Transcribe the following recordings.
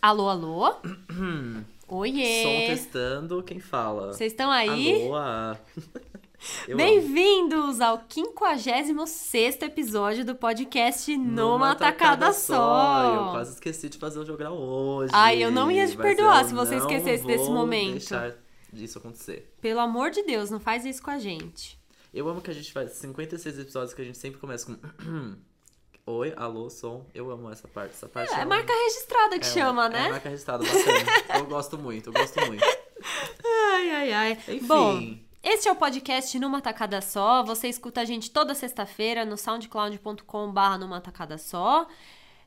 Alô, alô? Som Oiê! testando, quem fala? Vocês estão aí? Alô. Bem-vindos ao 56 episódio do podcast Numa Tacada Só. Eu quase esqueci de fazer o jogral hoje. Ai, eu não ia te perdoar se você esquecesse desse vou momento. deixar disso acontecer. Pelo amor de Deus, não faz isso com a gente. Eu amo que a gente faz 56 episódios que a gente sempre começa com... Oi, alô, som. Eu amo essa parte. Essa parte É eu marca registrada que É, chama, é né? marca registrada, bacana. eu gosto muito, eu gosto muito. Ai, ai, ai. Enfim. Bom, este é o podcast Numa Tacada Só. Você escuta a gente toda sexta-feira no soundcloud.com.br Numa Tacada Só.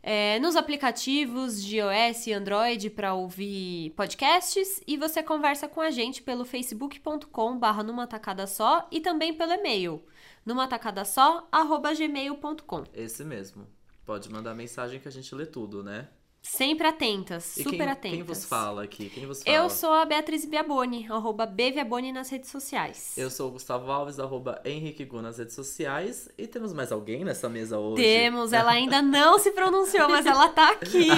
É, nos aplicativos de iOS e Android para ouvir podcasts e você conversa com a gente pelo facebook.com.br Numa Tacada Só e também pelo e-mail numatacadasó@gmail.com. Esse mesmo. Pode mandar mensagem que a gente lê tudo, né? Sempre atentas, E super quem, atentas. quem vos fala aqui? Quem vos fala? Eu sou a Beatriz Biaboni, arroba Bviaboni nas redes sociais. Eu sou o Gustavo Alves, arroba Henrique Gu nas redes sociais. E temos mais alguém nessa mesa hoje? Temos, ela ainda não se pronunciou, mas ela tá aqui.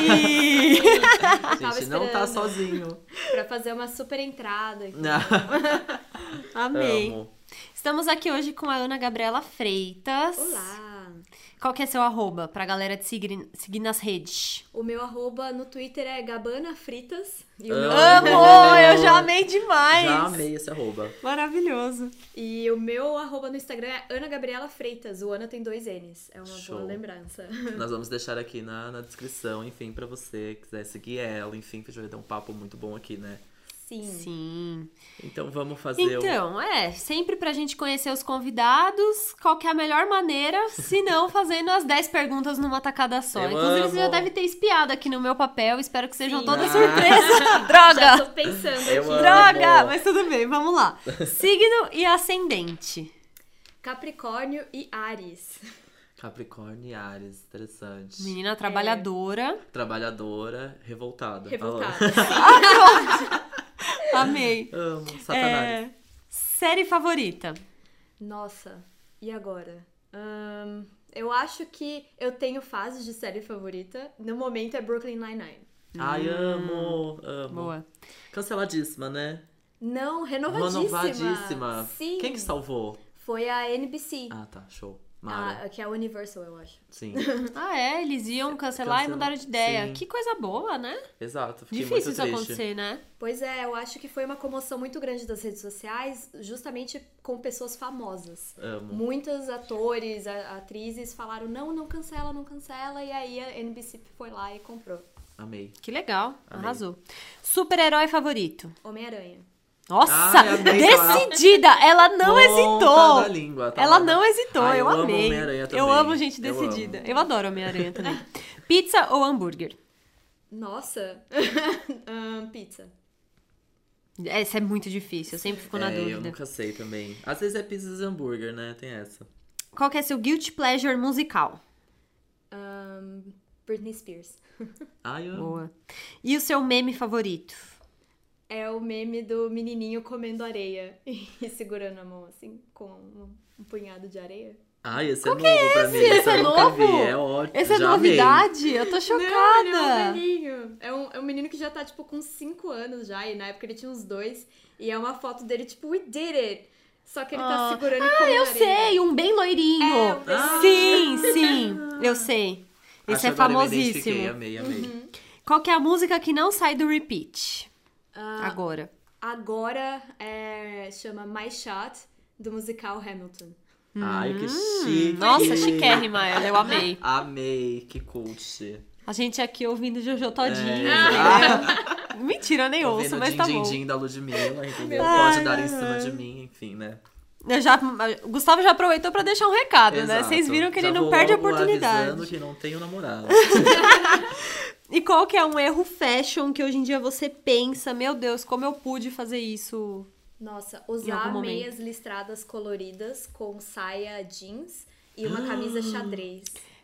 A gente não tá sozinho. Pra fazer uma super entrada. aqui. Amei. Amo. Estamos aqui hoje com a Ana Gabriela Freitas. Olá! Qual que é seu arroba pra galera te seguir, seguir nas redes? O meu arroba no Twitter é Gabana Fritas. E o, Amo. meu, Amor, eu já amei demais. Já amei esse arroba. Maravilhoso. e o meu arroba no Instagram é Ana Gabriela Freitas. O Ana tem dois N's. É uma Show. boa lembrança. Nós vamos deixar aqui na, na descrição, enfim, pra você que quiser seguir ela. Enfim, que a gente vai ter um papo muito bom aqui, né? Sim. Sim. Então vamos fazer o... Então, é, sempre pra gente conhecer os convidados, qual que é a melhor maneira, se não fazendo as 10 perguntas numa tacada só. Eu Inclusive, você já amo. deve ter espiado aqui no meu papel, espero que sejam Sim. todas Ah. surpresas. Já Droga! tô pensando Eu aqui. amo. Droga! Mas tudo bem, vamos lá. Signo e ascendente. Capricórnio e Ares. Capricórnio e Ares, interessante. Menina trabalhadora. Trabalhadora, revoltada. Revoltada. Amei. Amo, satanás. É, série favorita. Nossa, e agora? Eu acho que eu tenho fases de série favorita. No momento é Brooklyn Nine-Nine. Ai, amo, amo. Boa. Canceladíssima, né? Não, renovadíssima. Renovadíssima. Sim. Quem que salvou? Foi a NBC. Ah, tá, show. Ah, que é a Universal, eu acho. Sim, Ah, é? Eles iam cancelar e Cancela- mudaram de ideia. Sim. Que coisa boa, né? exato. Fiquei Difícil muito isso triste. acontecer, né? Pois é, eu acho que foi uma comoção muito grande das redes sociais, justamente com pessoas famosas. Amo. Muitos atores, atrizes falaram: não, não cancela, não cancela. E aí a NBC foi lá e comprou. Amei. Que legal. Amei. Arrasou. Super-herói favorito. Homem-Aranha. Nossa! Ai, amei, decidida! Ela não Ponta hesitou! da língua, tá Ela lá. não hesitou, Ai, eu, eu amo amei. Eu amo gente Eu decidida. amo. Eu, adoro Homem-Aranha também. Pizza ou hambúrguer? Nossa! Ahn, pizza. Essa é muito difícil, eu sempre fico na é, eu dúvida. nunca sei também. Às vezes é pizza e hambúrguer, né? Tem essa. Qual que é seu guilty pleasure musical? Ahn, Britney Spears. Ai, eu. Boa. E o seu meme favorito? É o meme do menininho comendo areia e segurando a mão assim, com um, um punhado de areia. Ai, esse é novo pra mim. Esse é eu nunca novo? vi. É ótimo. Essa é Já amei. novidade? Eu tô Não, ele é um chocada! É um, é um menino que já tá, tipo, com 5 anos já. E na época ele tinha uns dois. E é uma foto dele, tipo, we did it. Só que ele tá Ah. segurando e Ah, eu areia. sei, um bem loirinho. É, um bem Sim, sim, eu sei. Esse Acho é eu famosíssimo. Amei, amei. Qual que é a música que não sai do repeat? Ah, Agora. agora é, chama My Shot, do musical Hamilton. Ai, que chique. Hum, Nossa, chiquérrima ela, eu amei. Amei, que cult. A gente aqui ouvindo Jojo Todinho. É. Mentira, eu nem ouço, Ouvindo mas din, tá din, bom. din da Ludmilla, entendeu? Ai, Pode dar em cima ai. de mim, enfim, né? Eu já, o Gustavo já aproveitou pra deixar um recado, né? Exato. Vocês viram que ele Já não vou perde a oportunidade. que não tenho namorado. E qual que é um erro fashion que hoje em dia você pensa, meu Deus, como eu pude fazer isso? Nossa, Em usar meias listradas coloridas com saia jeans e uma camisa xadrez.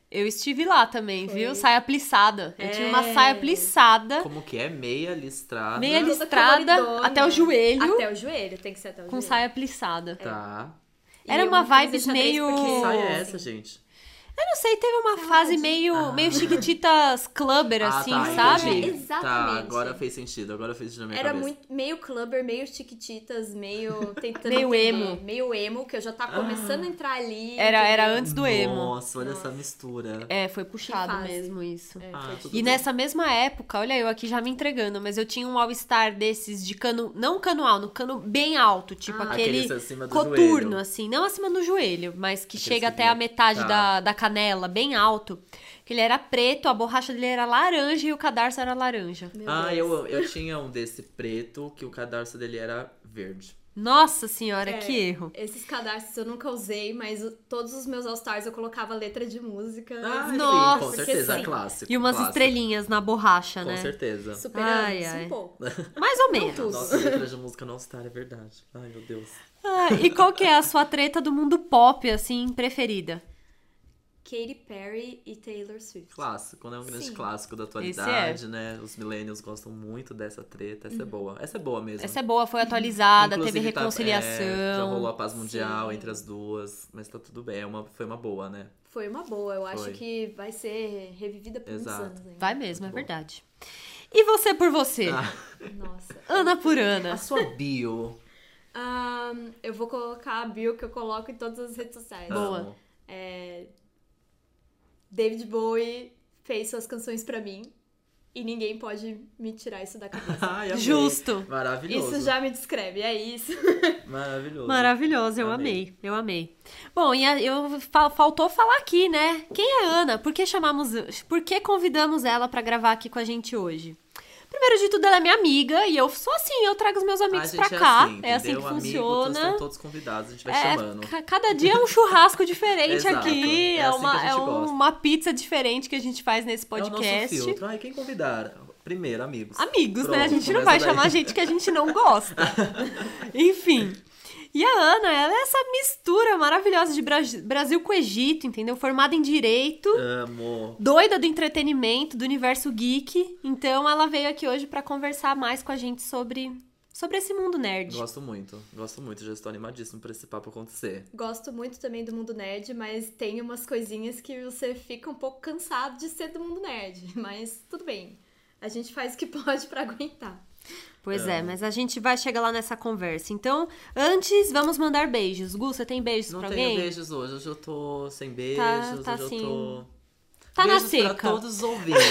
Eu estive lá também, Foi. viu? Saia plissada. Eu tinha uma É. saia plissada, Como que é? Meia listrada. Meia Toda listrada até o joelho. Até o joelho, tem que ser até o com joelho. saia plissada. Tá. E Era uma vibes xadrez meio- porque- Que saia é essa, gente? Eu não sei, teve uma fase meio, meio chiquititas clubber, Ah, assim, tá, sabe? entendi. Exatamente. Tá, agora fez sentido, agora fez sentido na minha Era cabeça. muito meio clubber, meio chiquititas, meio tentando Meio entender, emo. meio emo, que eu já tá começando a entrar ali. Era, era antes do emo. Nossa, olha essa Nossa. mistura. É, foi puxado mesmo isso. É, Ah, E bem. nessa mesma época, olha eu aqui já me entregando, mas eu tinha um All-Star desses de cano, não cano alto, cano bem alto, tipo Ah. aquele do coturno, joelho. assim, não acima do joelho, mas que Aqueles chega até a metade tá. da, da canela, bem alto. Que ele era preto, a borracha dele era laranja e o cadarço era laranja. Meu Ah, Deus. eu, eu tinha um desse preto que o cadarço dele era verde. Nossa senhora, É, que erro. Esses cadarços eu nunca usei, mas todos os meus All-Stars eu colocava letra de música. Ah, Nossa, sim, com certeza, sim. clássico. E umas clássico. estrelinhas na borracha, Com né? certeza. Superamos Ai, ai. um pouco. Mais ou menos. Nossa, letra de música não star, é verdade. Ai, meu Deus. Ah, e qual que é a sua treta do mundo pop, assim, preferida? Katy Perry e Taylor Swift. Clássico, né? Um grande Sim. clássico da é. atualidade, né? Os millennials gostam muito dessa treta. Essa é boa. Essa é boa mesmo. Essa é boa, foi atualizada, Inclusive, teve tá- reconciliação. é, já rolou a paz mundial Sim. entre as duas, mas tá tudo bem. É uma, foi uma boa, né? Foi uma boa, eu acho Foi. que vai ser revivida por Exato. muitos anos ainda. Vai mesmo, é Muito bom. verdade. E você por você? Ah, Nossa. Ana por Ana. a sua bio. Ahn, eu vou colocar a bio que eu coloco em todas as redes sociais. Boa. É, David Bowie fez suas canções pra mim e ninguém pode me tirar isso da cabeça. Ai. Justo. Maravilhoso. isso já me descreve, é isso. Maravilhoso. Maravilhoso, eu Amei. amei. eu amei. Bom, e a- eu fa- faltou falar aqui, né? Quem é Ana? Por que chamamos, por que convidamos ela pra gravar aqui com a gente hoje? Primeiro de tudo, ela é minha amiga e eu sou assim, eu trago os meus amigos pra é cá. assim, é assim que? Amigo, funciona. Estão todos convidados, a gente vai É, chamando. ca- cada dia é um churrasco diferente aqui. É É, assim uma, que a gente é gosta. uma pizza diferente que a gente faz nesse É o nosso podcast. filtro. Ai, quem convidar? Primeiro, amigos. Amigos, né? A Pronto, gente não vai daí. chamar gente que a gente não gosta. Enfim. E a Ana, ela é essa mistura maravilhosa de Bra- Brasil com Egito, entendeu? Formada em Direito, Amo. doida do entretenimento, do universo geek. Então ela veio aqui hoje pra conversar mais com a gente sobre, sobre esse mundo nerd. Gosto muito, gosto muito. Já estou animadíssimo pra esse papo acontecer. Gosto muito também do mundo nerd, mas tem umas coisinhas que você fica um pouco cansado de ser do mundo nerd. Mas tudo bem. A gente faz o que pode pra aguentar. Pois é, mas a gente vai chegar lá nessa conversa. Então, antes, vamos mandar beijos. Gu, você tem beijos Não pra tenho alguém? beijos hoje, hoje eu tô sem beijos, tá hoje assim, eu tô... Tá na Beijos seca. pra todos os ouvintes.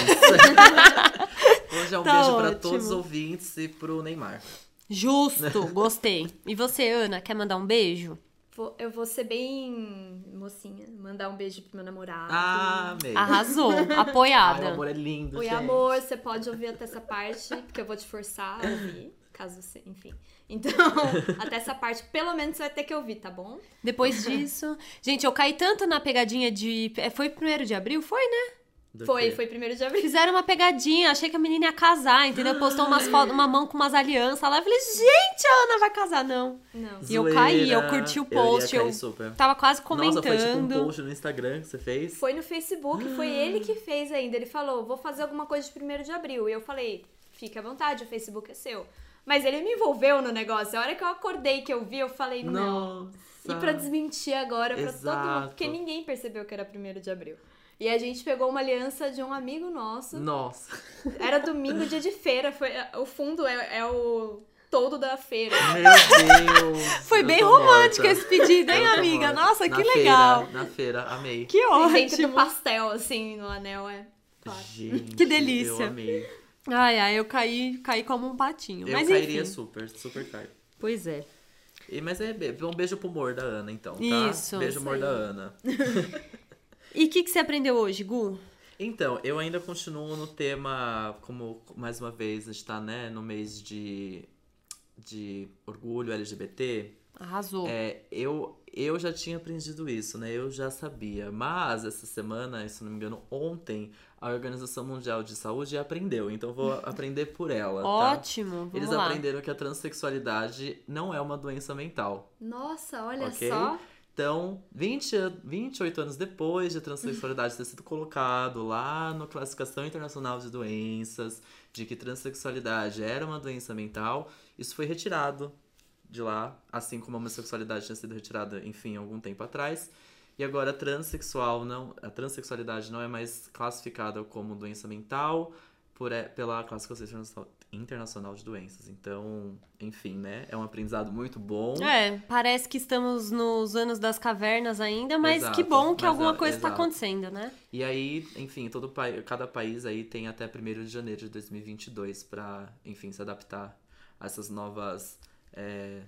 hoje é um Tá beijo pra ótimo. todos os ouvintes e pro Neymar. Justo, gostei. E você, Ana, quer mandar um beijo? Vou- eu vou ser bem mocinha, mandar um beijo pro meu namorado. Ah, amei. Arrasou, Ai, o apoiada. amor é lindo, Oi, gente. amor, você pode ouvir até essa parte, porque eu vou te forçar a ouvir, caso você, enfim. Então, até essa parte, pelo menos você vai ter que ouvir, tá bom? Depois disso. Gente, eu caí tanto na pegadinha de. é, Foi primeiro de abril? Foi, né? Do Foi, quê? foi primeiro de abril. Fizeram uma pegadinha, achei que a menina ia casar, entendeu? Postou umas fotos, uma mão com umas alianças lá. Eu falei, gente, a Ana vai casar, não. Não. E eu caí, eu curti o Eu post, eu super. Tava quase comentando. Nossa, foi tipo um post no Instagram que você fez? Foi no Facebook, foi Ah. ele que fez ainda. Ele falou, vou fazer alguma coisa de primeiro de abril. E eu falei, fica à vontade, o Facebook é seu. Mas ele me envolveu no negócio. A hora que eu acordei, que eu vi, eu falei, não. Nossa. E pra desmentir agora pra todo mundo, porque ninguém percebeu que era primeiro de abril. E a gente pegou uma aliança de um amigo nosso. Nossa. Era domingo, dia de feira. Foi, o fundo é, é o todo da feira. Meu Deus. Foi bem romântico morta. esse pedido, hein, amiga? morta. Nossa, Na que feira, legal. Na feira, amei. Que E dentro do ótimo. pastel, assim, no anel, é. Claro. Gente, Que delícia. Eu amei. Ai, ai, eu caí, caí como um patinho. Eu Mas cairia enfim. super, super caio. Pois é. E, mas é um beijo pro humor da Ana, então, tá? Isso, Beijo humor da Ana. E o que, que você aprendeu hoje, Gu? Então, eu ainda continuo no tema, como mais uma vez a gente tá, né, no mês de, de orgulho LGBT. Arrasou. É, eu, eu já tinha aprendido isso, né? Eu já sabia. Mas essa semana, se não me engano, ontem, a Organização Mundial de Saúde aprendeu. Então eu vou aprender por ela, tá? Ótimo, vamos Eles lá. aprenderam que a transexualidade não é uma doença mental. Nossa, olha Ok. só. Então, 20, an- 28 anos depois de a transexualidade ter sido colocado lá na Classificação Internacional de Doenças, de que transexualidade era uma doença mental, isso foi retirado de lá, assim como a homossexualidade tinha sido retirada, enfim, algum tempo atrás. E agora, transexual não, a transexualidade não é mais classificada como doença mental por, é, pela classificação internacional- de doenças. Então, enfim, né? É um aprendizado muito bom. É, parece que estamos nos anos das cavernas ainda, mas Exato, que bom que alguma é- coisa está acontecendo, né? E aí, enfim, todo cada país aí tem até 1 de janeiro de 2022 para, enfim, se adaptar a essas novas é,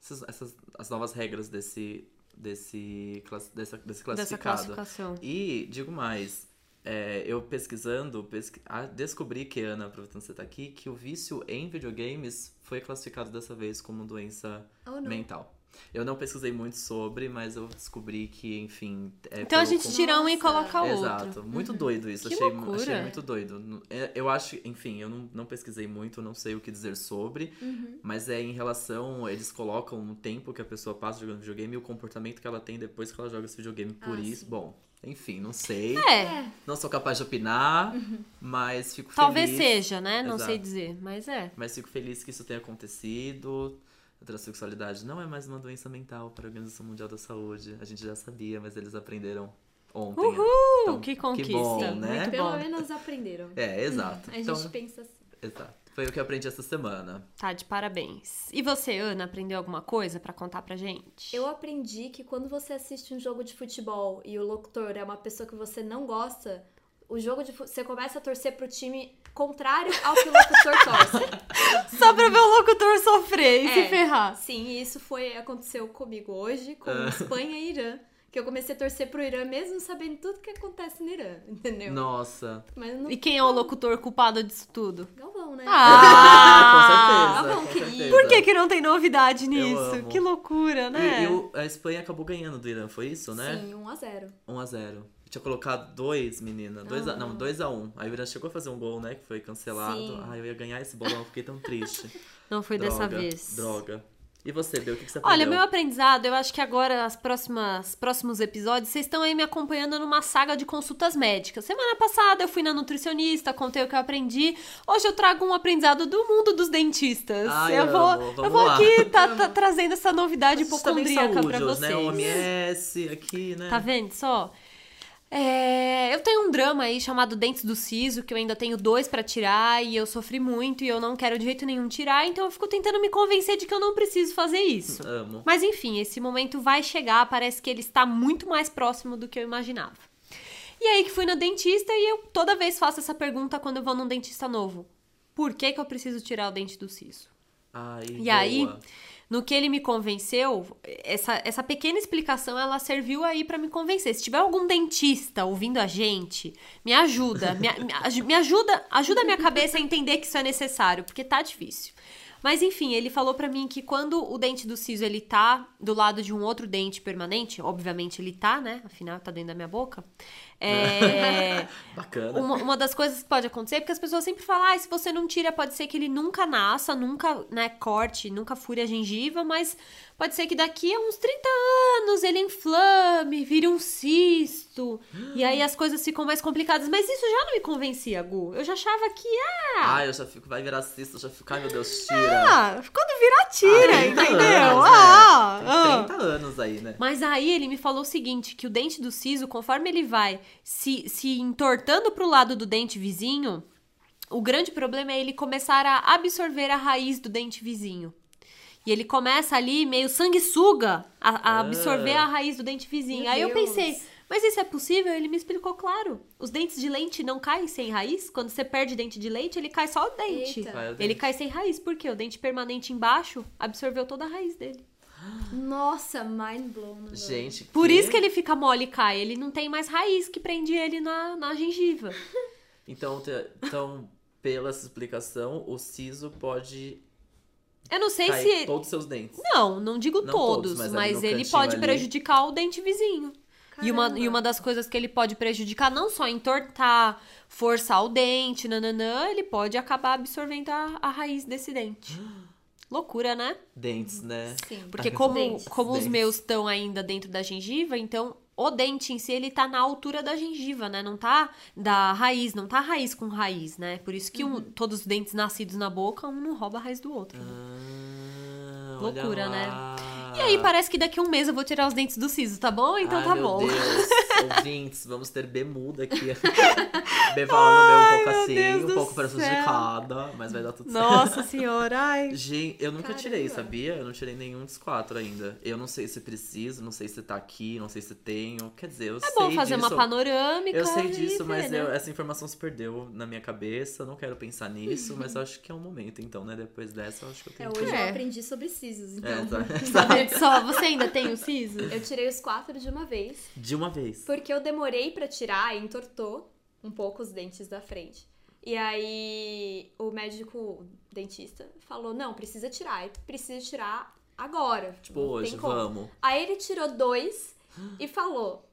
essas, essas- as novas regras desse desse dessa, desse Dessa classificado. classificação. E digo mais, é, eu pesquisando, pesqui- ah, descobri que Ana, aproveitando que você tá aqui, que o vício em videogames foi classificado dessa vez como doença Oh, mental. Eu não pesquisei muito sobre, mas eu descobri que, enfim. é Então a gente tira um e coloca outro. Exato, muito doido isso. Que achei, loucura. achei muito doido. É, Eu acho, enfim, eu não, não pesquisei muito, não sei o que dizer sobre, mas é em relação, eles colocam o tempo que a pessoa passa jogando videogame e o comportamento que ela tem depois que ela joga esse videogame. Por Ah, isso, sim. bom, enfim, não sei. É, Não sou capaz de opinar, mas fico talvez feliz. seja, né? Não Exato. sei dizer, mas é. Mas fico feliz que isso tenha acontecido. A transexualidade não é mais uma doença mental para a Organização Mundial da Saúde. A gente já sabia, mas eles aprenderam ontem. Uhul! Então, que conquista. bom, Sim, né? muito Pelo bom. menos aprenderam. É, exato. A gente Então, pensa assim. exato. Foi o que eu aprendi essa semana. Tá, de parabéns. E você, Ana, aprendeu alguma coisa pra contar pra gente? Eu aprendi que quando você assiste um jogo de futebol e o locutor é uma pessoa que você não gosta, o jogo de você começa a torcer pro time contrário ao que o locutor torce. Só pra ver o locutor sofrer e É. se ferrar. Sim, e isso foi aconteceu comigo hoje com Ah. Espanha e Irã, que eu comecei a torcer pro Irã mesmo sabendo tudo que acontece no Irã, entendeu? Nossa. Mas não E quem é o locutor culpado disso tudo? Galvão, né? Ah! com certeza. com querido. Por que, que não tem novidade nisso? Que loucura, né? E, e o- a Espanha acabou ganhando do Irã, foi isso, né? Sim, 1 a 0. 1x0. Tinha colocado dois, menina. Dois a, Ah. não, 2x1. Aí o Irã chegou a fazer um gol, né? Que foi cancelado. Sim. Ai, eu ia ganhar esse bolão, eu fiquei tão triste. Não foi dessa Droga, vez. Droga. E você, Bel, o que, que você aprendeu? Olha, meu aprendizado, eu acho que agora, as próximas próximos episódios, vocês estão aí me acompanhando numa saga de consultas médicas. Semana passada eu fui na nutricionista, contei o que eu aprendi. Hoje eu trago um aprendizado do mundo dos dentistas. Ai, eu vou, amo. eu vou lá. aqui tá, tá trazendo essa novidade hipocondríaca pra saúde, vocês. né? OMS aqui, né? Tá vendo só? É, eu tenho um drama aí chamado Dentes do Siso, que eu ainda tenho dois pra tirar e eu sofri muito e eu não quero de jeito nenhum tirar, então eu fico tentando me convencer de que eu não preciso fazer isso. Amo. Mas enfim, esse momento vai chegar, parece que ele está muito mais próximo do que eu imaginava. E aí que fui na dentista e eu toda vez faço essa pergunta quando eu vou num dentista novo. Por que que eu preciso tirar o dente do siso? Ai, E boa. aí, no que ele me convenceu, essa, essa pequena explicação ela serviu aí pra me convencer. Se tiver algum dentista ouvindo a gente, me ajuda, me, me aj- me ajuda, ajuda a minha cabeça a entender que isso é necessário, porque tá difícil. Mas enfim, ele falou pra mim que quando o dente do siso ele tá do lado de um outro dente permanente, obviamente ele tá, né? Afinal tá dentro da minha boca. É, Bacana. uma, uma das coisas que pode acontecer, porque as pessoas sempre falam, ah, se você não tira, pode ser que ele nunca nasça, nunca, né, corte, nunca fure a gengiva, mas pode ser que daqui a uns 30 anos ele inflame, vire um cisto, e aí as coisas ficam mais complicadas. Mas isso já não me convencia, Gu. Eu já achava que, ah, Ai, eu já fico, vai virar cista, eu já fico, ai meu Deus, tira. ah quando virar, tira, 30 entendeu? anos, ah, né? ah. Tem 30 anos aí, né? Mas aí ele me falou o seguinte, que o dente do siso, conforme ele vai se, se entortando pro lado do dente vizinho, o grande problema é ele começar a absorver a raiz do dente vizinho. E ele começa ali meio sanguessuga a, a Ah. absorver a raiz do dente vizinho. Meu aí eu Deus. pensei, mas isso é possível? Ele me explicou, claro. Os dentes de leite não caem sem raiz. Quando você perde dente de leite, ele cai só o dente. Eita. O Ele cai sem raiz, porque o dente permanente embaixo absorveu toda a raiz dele. Nossa, mind blown. agora. Gente, Por isso que ele fica mole e cai. Ele não tem mais raiz que prende ele na, na gengiva. Então, te- então, pela essa explicação, o siso pode Eu não sei cair se. todos os seus dentes. Não, não digo Não todos, todos, mas mas ele pode ali. prejudicar o dente vizinho. E uma, e uma das coisas que ele pode prejudicar, não só entortar, forçar o dente, nananã, ele pode acabar absorvendo a, a raiz desse dente. Loucura, né? Dentes, né? Sim. Porque Ai, como, dentes, como os meus estão ainda dentro da gengiva, então o dente em si, ele tá na altura da gengiva, né? Não tá da raiz, não tá raiz com raiz, né? Por isso que um- todos os dentes nascidos na boca, um não rouba a raiz do outro. né? Ah, Loucura, né? E aí parece que daqui a um mês eu vou tirar os dentes do siso, tá bom? Então Ai, tá meu bom. Deus, ouvintes, vamos ter B muda aqui. B falando meu um pouco meu assim, Deus um pouco prejudicada, mas vai dar tudo certo. Nossa senhora, ai. Gente, eu nunca Caramba. tirei, sabia? Eu não tirei nenhum dos quatro ainda. Eu não sei se preciso, não sei se tá aqui, não sei se tenho. Quer dizer, eu É sei bom fazer disso. uma panorâmica. Eu sei disso, mas né? eu- essa informação se perdeu na minha cabeça. Não quero pensar nisso, mas eu acho que é um momento, então, né? Depois dessa, eu acho que eu É, tenho hoje que. eu É. aprendi sobre sisos, então. É, tá- Tá só? Você ainda tem o siso? Eu tirei os quatro de uma vez, De uma vez. porque eu demorei pra tirar e entortou um pouco os dentes da frente. E aí o médico o dentista falou: não, precisa tirar, e precisa tirar agora. Tipo, não hoje, tem como. vamos. Aí ele tirou dois e falou: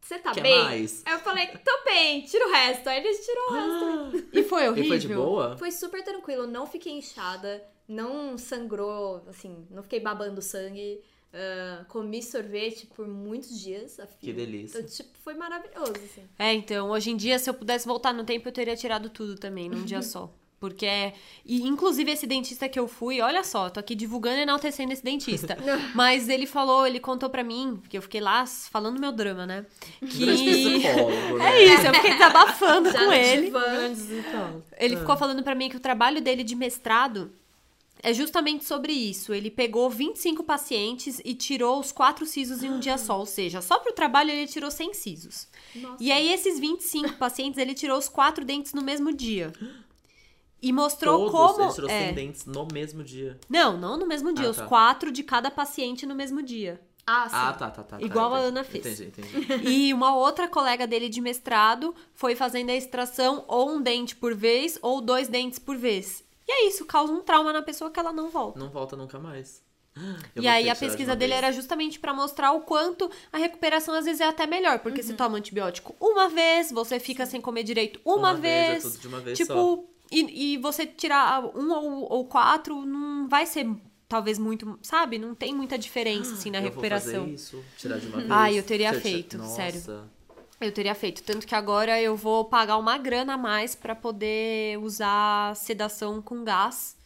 Você tá Quer bem? mais? Aí eu falei, tô bem, tira o resto. Aí ele tirou o resto. E foi horrível? E foi de boa? Foi super tranquilo, não fiquei inchada, não sangrou, assim, não fiquei babando sangue. Ah, comi sorvete por muitos dias a. Que delícia. Então, tipo, foi maravilhoso, assim. É, então, hoje em dia, se eu pudesse voltar no tempo, eu teria tirado tudo também, num dia só. Porque é. E, inclusive, esse dentista que eu fui, olha só, tô aqui divulgando e enaltecendo esse dentista. Mas ele falou, ele contou pra mim, que eu fiquei lá falando meu drama, né? Que. né? É isso, eu fiquei desabafando com ele. Ele ficou falando pra mim que o trabalho dele de mestrado é justamente sobre isso. Ele pegou 25 pacientes e tirou os quatro sisos em um dia só. Ou seja, só pro trabalho ele tirou 100 sisos. Nossa. E aí, esses 25 pacientes, ele tirou os quatro dentes no mesmo dia. E mostrou Todos, como. ele tirou é. 100 dentes no mesmo dia. Não, não no mesmo dia. Ah, os tá. quatro de cada paciente no mesmo dia. Ah, sim. Ah, tá, tá, tá. tá, Igual a entendi. Ana fez. Entendi, entendi. E uma outra colega dele de mestrado foi fazendo a extração ou um dente por vez ou dois dentes por vez. E é isso, causa um trauma na pessoa que ela não volta. Não volta nunca mais. Eu e aí a pesquisa dele vez. era justamente pra mostrar o quanto a recuperação às vezes é até melhor, porque se toma antibiótico uma vez, você fica sem comer direito uma, Uma vez, é vez, tudo de uma vez tipo, só. e, e você tirar um ou, ou quatro não vai ser talvez muito, sabe? Não tem muita diferença assim na Eu recuperação. Vou fazer isso, tirar de uma vez. Ai, eu teria feito, Nossa. sério. Eu teria feito, tanto que agora eu vou pagar uma grana a mais pra poder usar sedação com gás,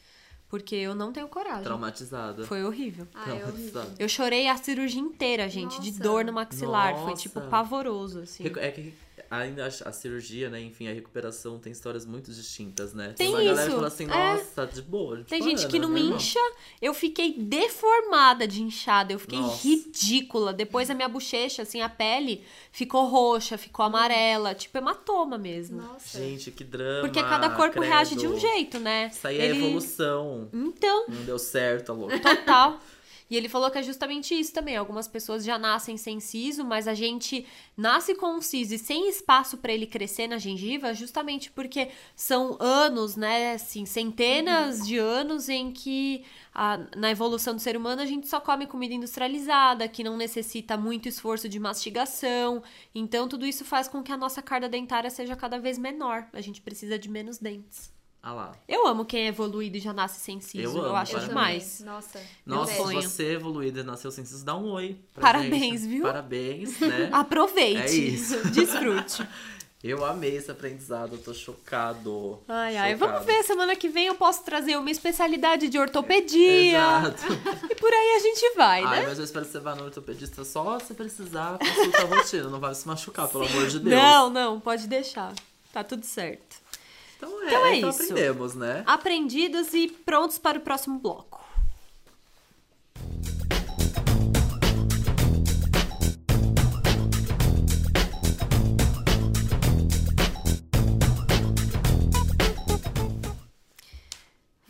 porque eu não tenho coragem. Traumatizada. Foi horrível. Ah, é horrível. Eu chorei a cirurgia inteira, gente, de Nossa. dor no maxilar. Foi, Nossa. tipo, pavoroso, assim. É que ainda a, a cirurgia, né? Enfim, a recuperação tem histórias muito distintas, né? Tem uma galera que isso, fala assim, é. nossa, tá de boa. Tem tipo, gente que não normal. incha. Eu fiquei deformada de inchada. Eu fiquei Nossa. ridícula. Depois a minha bochecha, assim, a pele ficou roxa, ficou amarela. Tipo, hematoma mesmo. Nossa. Gente, que drama. Porque cada corpo credo. reage de um jeito, né? Isso aí é Ele- evolução. Então, Não deu certo, louco. Total. E ele falou que é justamente isso também. Algumas pessoas já nascem sem siso, mas a gente nasce com um siso e sem espaço para ele crescer na gengiva, justamente porque são anos, né? Assim, centenas de anos em que a- na evolução do ser humano a gente só come comida industrializada, que não necessita muito esforço de mastigação. Então, tudo isso faz com que a nossa carga dentária seja cada vez menor. A gente precisa de menos dentes. Ah lá. Eu amo quem é evoluído e já nasce sem siso. Eu Eu, amo, acho Eu parabéns. demais. Nossa. Nossa, se você evoluída e nasceu sem siso, dá um oi. pra Parabéns, gente. viu? Parabéns, né? Aproveite. É isso. Desfrute. Eu amei esse aprendizado, eu tô chocado. Ai, ai. Chocado. Vamos ver, semana que vem eu posso trazer uma especialidade de ortopedia. Exato. E por aí a gente vai, Ai, né? mas eu espero que você vá no ortopedista só se precisar consulta rotina. Não vai se machucar, pelo amor de Deus. Não, não, pode deixar. Tá tudo certo. Então é, Então é então isso. aprendemos, né? Aprendidos e prontos para o próximo bloco.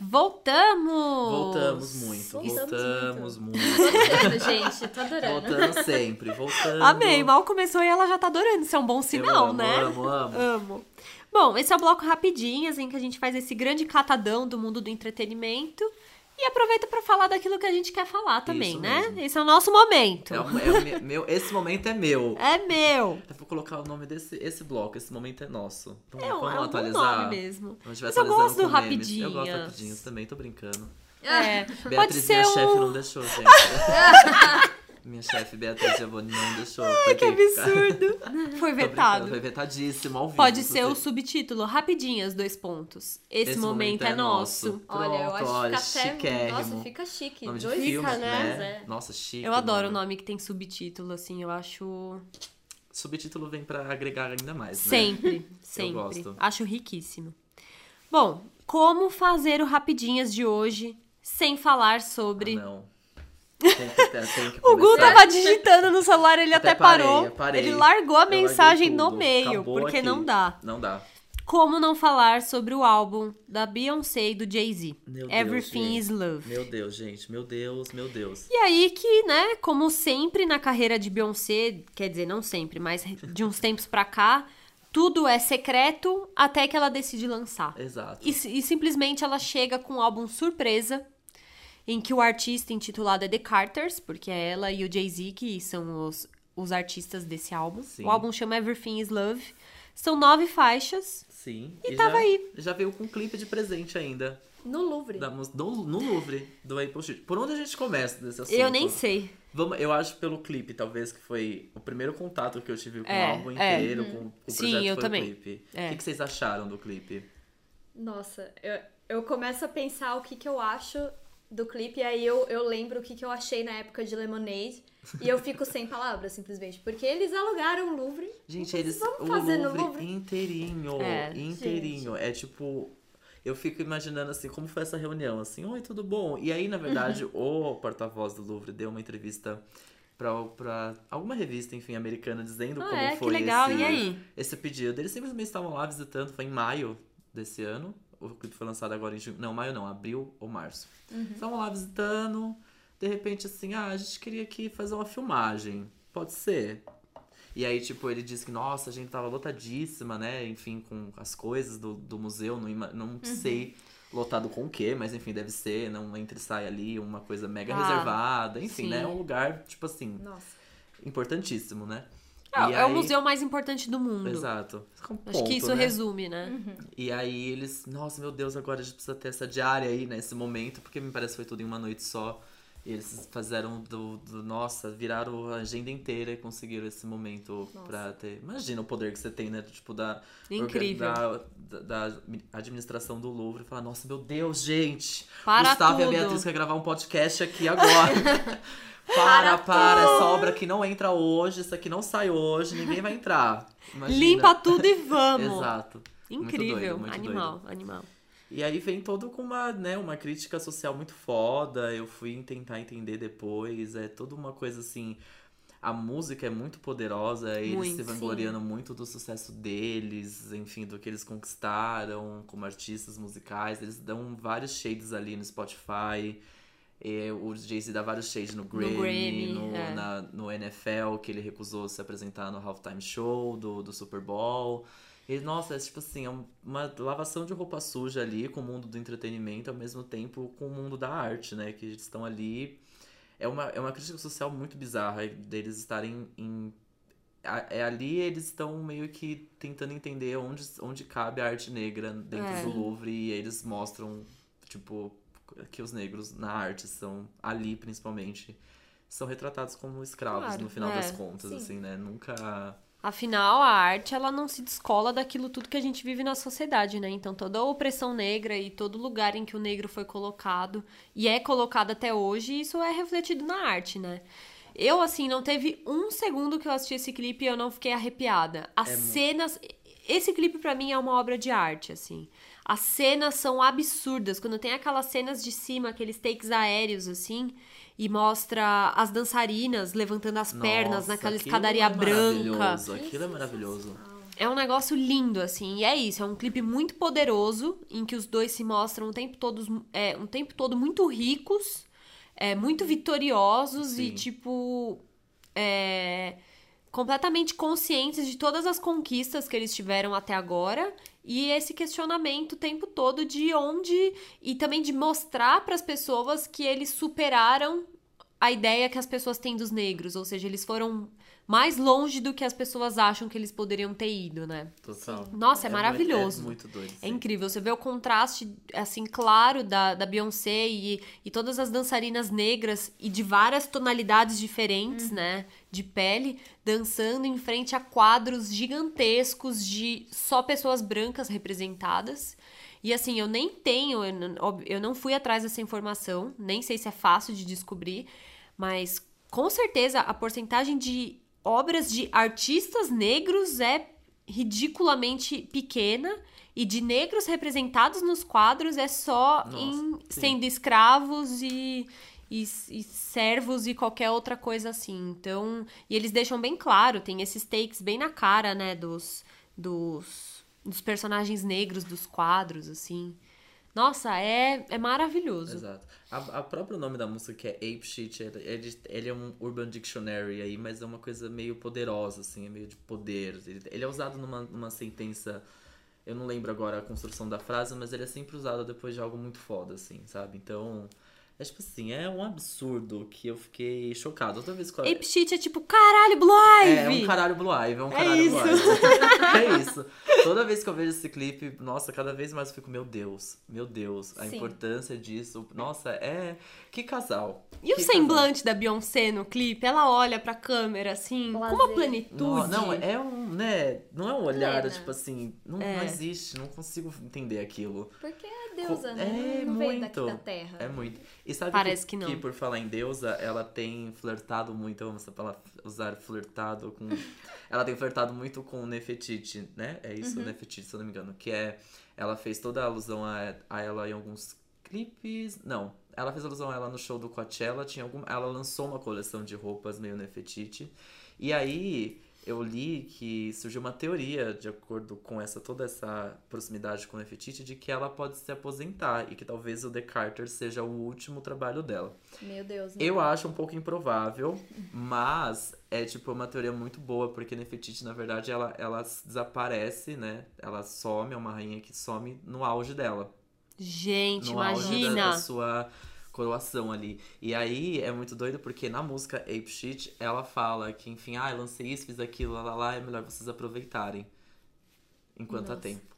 Voltamos! Voltamos muito, Voltamos voltamos muito. Tô adorando, gente. Tô adorando. Voltando sempre, voltando. Amei, mal começou e ela já tá adorando. Isso é um bom sinal, amo, né? amo, amo. Amo. Bom, esse é o bloco rapidinhas em que a gente faz esse grande catadão do mundo do entretenimento e aproveita pra falar daquilo que a gente quer falar também, Isso né? mesmo. Esse é o nosso momento. É, o- é o me- meu, esse momento é meu. É meu. Eu vou colocar o nome desse esse bloco, esse momento é nosso. Vamos, É vamos é um bom atualizar. nome mesmo. Mas eu gosto do memes. Eu gosto rapidinhas. do também, tô brincando. É. Pode Beatriz, ser minha chefe, um... não deixou, gente. Minha chefe Beatriz Giovanni não deixou. Ai, que absurdo. Foi vetado. Foi vetadíssimo ao vivo. Pode ser o subtítulo, rapidinhas, dois pontos. Esse, momento, é nosso. Olha, eu Pronto, acho olha, que fica até. Nossa, fica chique. Nome Dois filme, fica, né? É. Nossa, chique. Eu adoro o nome que tem subtítulo, assim, eu acho. Subtítulo vem pra agregar ainda mais, né? Sempre, sempre. gosto. Acho riquíssimo. Bom, como fazer o Rapidinhas de hoje sem falar sobre. Ah, não. Tem que, tem, que o Gu tava digitando no celular, ele até, Até parei, parou. parei. Ele largou a mensagem no meio, Acabou porque aqui. não dá. Não dá. Como não falar sobre o álbum da Beyoncé e do Jay-Z? Deus, Everything is Love. Meu Deus, gente. Meu Deus, meu Deus. E aí que, né, como sempre na carreira de Beyoncé, quer dizer, não sempre, mas de uns tempos pra cá, tudo é secreto até que ela decide lançar. Exato. E, e simplesmente ela chega com um álbum surpresa, em que o artista intitulado é The Carters, porque é ela e o Jay-Z que são os, os artistas desse álbum. Sim. O álbum chama Everything is Love. São nove faixas. Sim. E tava já, aí. Já veio com um clipe de presente ainda. No Louvre. Da, do, no Louvre, do Apple Street. Por onde a gente começa desse assunto? Eu nem sei. Vamos, eu acho pelo clipe, talvez, que foi o primeiro contato que eu tive com É, o álbum é. inteiro, com, com o Sim, projeto eu foi também. o clipe. É. O que, que vocês acharam do clipe? Nossa, eu, eu começo a pensar o que, que eu acho do clipe, e aí eu, eu lembro o que, que eu achei na época de Lemonade, e eu fico sem palavras, simplesmente. Porque eles alugaram o Louvre. Gente, eles. vamos o fazer no Louvre, Louvre? inteirinho. É, inteirinho. É tipo. Eu fico imaginando assim, como foi essa reunião, assim, oi, tudo bom? E aí, na verdade, o porta-voz do Louvre deu uma entrevista pra, pra alguma revista, enfim, americana, dizendo Ah, como é? Que foi legal. esse, E aí? esse pedido. Eles simplesmente estavam lá visitando, foi em maio desse ano. O clipe foi lançado agora em junho. Não, maio não, abril ou março. Estavam lá visitando, de repente assim, ah, a gente queria aqui fazer uma filmagem. Pode ser? E aí, tipo, ele disse que, nossa, a gente tava lotadíssima, né? Enfim, com as coisas do, do museu, não, não sei lotado com o quê, mas enfim, deve ser, não entra e sai ali, uma coisa mega Ah, reservada. Enfim, sim. né? É um lugar, tipo assim, Nossa. importantíssimo, né? É, E é o aí- museu mais importante do mundo. Exato. Um Acho ponto, que isso né? resume, né? E aí eles, nossa, meu Deus, agora a gente precisa ter essa diária aí, nesse momento, porque me parece que foi tudo em uma noite só. E eles fizeram do, do nossa, viraram a agenda inteira e conseguiram esse momento pra ter. Imagina o poder que você tem, né? Tipo, da, Incrível. da, da, da administração do Louvre. Falar, nossa, meu Deus, gente! Para Gustavo e a tudo. Beatriz quer gravar um podcast aqui agora. para, para, essa obra aqui não entra hoje, isso aqui não sai hoje, ninguém vai entrar. Imagina. Limpa tudo e vamos. Exato. Muito Incrível. doido, muito animal, doido. animal. E aí vem todo com uma, né, uma crítica social muito foda. Eu fui tentar entender depois. É toda uma coisa assim. A música é muito poderosa, eles Muito, se vangloriando muito do sucesso deles, enfim, do que eles conquistaram como artistas musicais. Eles dão vários shades ali no Spotify. É, o Jay-Z dá vários shades no Grammy, no, Grammy, é. na- no NFL, que ele recusou se apresentar no halftime show do, do Super Bowl. E, nossa, é tipo assim, é um- uma lavação de roupa suja ali com o mundo do entretenimento, ao mesmo tempo com o mundo da arte, né? Que eles estão ali. É uma, é uma crítica social muito bizarra deles estarem em. É ali eles estão meio que tentando entender onde, onde cabe a arte negra dentro É. do Louvre e eles mostram, tipo, que os negros na arte são, ali principalmente, são retratados como escravos Claro, no final é, das contas, sim. assim, né? Nunca. Afinal, a arte, ela não se descola daquilo tudo que a gente vive na sociedade, né? Então, toda a opressão negra e todo lugar em que o negro foi colocado e é colocado até hoje, isso é refletido na arte, né? Eu, assim, não teve um segundo que eu assisti esse clipe e eu não fiquei arrepiada. As É cenas. Esse clipe, pra mim, é uma obra de arte, assim. As cenas são absurdas. Quando tem aquelas cenas de cima, aqueles takes aéreos, assim, e mostra as dançarinas levantando as pernas Nossa, naquela aquilo escadaria é branca. maravilhoso, Aquilo é maravilhoso. É um negócio lindo, assim, e é isso. É um clipe muito poderoso, em que os dois se mostram o tempo todo, é, um tempo todo muito ricos, é, muito vitoriosos e, Sim. tipo, é, completamente conscientes de todas as conquistas que eles tiveram até agora. E esse questionamento o tempo todo de onde. E também de mostrar para as pessoas que eles superaram a ideia que as pessoas têm dos negros, ou seja, eles foram mais longe do que as pessoas acham que eles poderiam ter ido, né? Total. Nossa, é, muito- maravilhoso. é muito doido. É sim. incrível, você vê o contraste, assim, claro da, da Beyoncé e, e todas as dançarinas negras e de várias tonalidades diferentes, né, de pele, dançando em frente a quadros gigantescos de só pessoas brancas representadas. E assim, eu nem tenho, eu não fui atrás dessa informação, nem sei se é fácil de descobrir, mas com certeza a porcentagem de obras de artistas negros é ridiculamente pequena e de negros representados nos quadros é só Nossa, em sim. sendo escravos e, e, e servos e qualquer outra coisa assim. Então, e eles deixam bem claro, tem esses takes bem na cara, né, dos, dos, dos personagens negros dos quadros, assim. Nossa, é, é maravilhoso. Exato. A, a próprio nome da música, que é Ape Shit, ele, ele, é um Urban Dictionary aí, mas é uma coisa meio poderosa, assim, é meio de poder. Ele, ele é usado numa, numa sentença. Eu não lembro agora a construção da frase, mas ele é sempre usado depois de algo muito foda, assim, sabe? Então. É tipo assim, é um absurdo que eu fiquei chocado. Toda vez que eu. Ape Shit é tipo, caralho, Blue Ivy! É, é um caralho Blue Ivy, é um É caralho isso. Blue Ivy. é isso. Toda vez que eu vejo esse clipe, nossa, cada vez mais eu fico, meu Deus, meu Deus, a Sim. importância disso. Nossa, é. Que casal. E o Que semblante da Beyoncé no clipe? Ela olha pra câmera assim, com uma plenitude. Não, não, é um, né? Não é um olhar, Plena. tipo assim, não, É. não existe, não consigo entender aquilo. Porque é deusa, né? É não veio daqui muito. da terra. É muito. E sabe Parece que, que não. por falar em deusa, ela tem flertado muito, palavra, usar flertado com... ela tem flertado muito com o Nefertiti, né? É isso, Uhum. Nefertiti, se eu não me engano. Que é... Ela fez toda a alusão a, a ela em alguns clipes... Não, ela fez alusão a ela no show do Coachella. Tinha algum, ela lançou uma coleção de roupas meio Nefertiti. E aí... Eu li que surgiu uma teoria, de acordo com essa toda essa proximidade com o Nefertiti, de que ela pode se aposentar e que talvez o The Carter seja o último trabalho dela. Meu Deus. né? Eu acho um pouco improvável, mas é tipo uma teoria muito boa, porque Nefertiti, na verdade, ela, ela desaparece, né? Ela some, é uma rainha que some no auge dela. Gente, no auge da, imagina. da sua coroação ali. E aí é muito doido porque na música Ape Shit ela fala que, enfim, ah, eu lancei isso, fiz aquilo, lá, lá, lá, é melhor vocês aproveitarem enquanto há Nossa. tempo.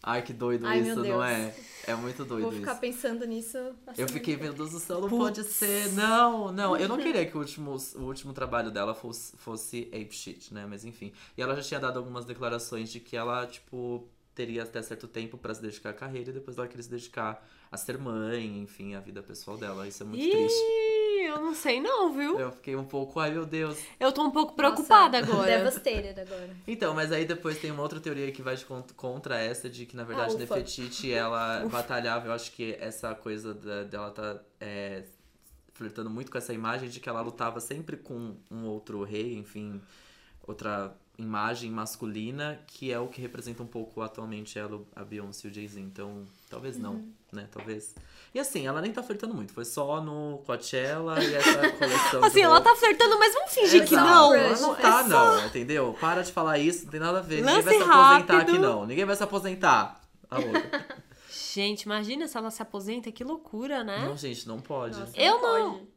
Ai, que doido Ai, isso, não é? É muito doido Vou isso. ficar pensando nisso. Eu fiquei, meu Deus do céu, não Putz. pode ser. Não, não. Eu não queria que o último, o último trabalho dela fosse, fosse Ape Shit, né? Mas enfim. E ela já tinha dado algumas declarações de que ela, tipo, teria até certo tempo pra se dedicar à carreira e depois ela queria se dedicar a ser mãe, enfim, a vida pessoal dela. Isso é muito triste. Ih, eu não sei não, viu? Eu fiquei um pouco, ai meu Deus. Eu tô um pouco preocupada Nossa, agora. Devastated agora. Então, mas aí depois tem uma outra teoria que vai contra essa, de que na verdade Ah, ufa. Nefertiti, ela batalhava, eu acho que essa coisa da- dela tá é, flertando muito com essa imagem de que ela lutava sempre com um outro rei, enfim, outra imagem masculina, que é o que representa um pouco atualmente ela, a Beyoncé e o Jay-Z. Então, talvez não, Uhum. né? Talvez. E assim, ela nem tá flertando muito, foi só no Coachella e essa coleção. Assim, ela tá flertando, mas vamos fingir que Exato. não. Ela não tá, É só- não, entendeu? Para de falar isso, não tem nada a ver. Ninguém Lance vai se aposentar rápido. aqui, não. Ninguém vai se aposentar. A outra. Gente, imagina se ela se aposenta, que loucura, né? Não, gente, não pode. Nossa, Eu não- pode.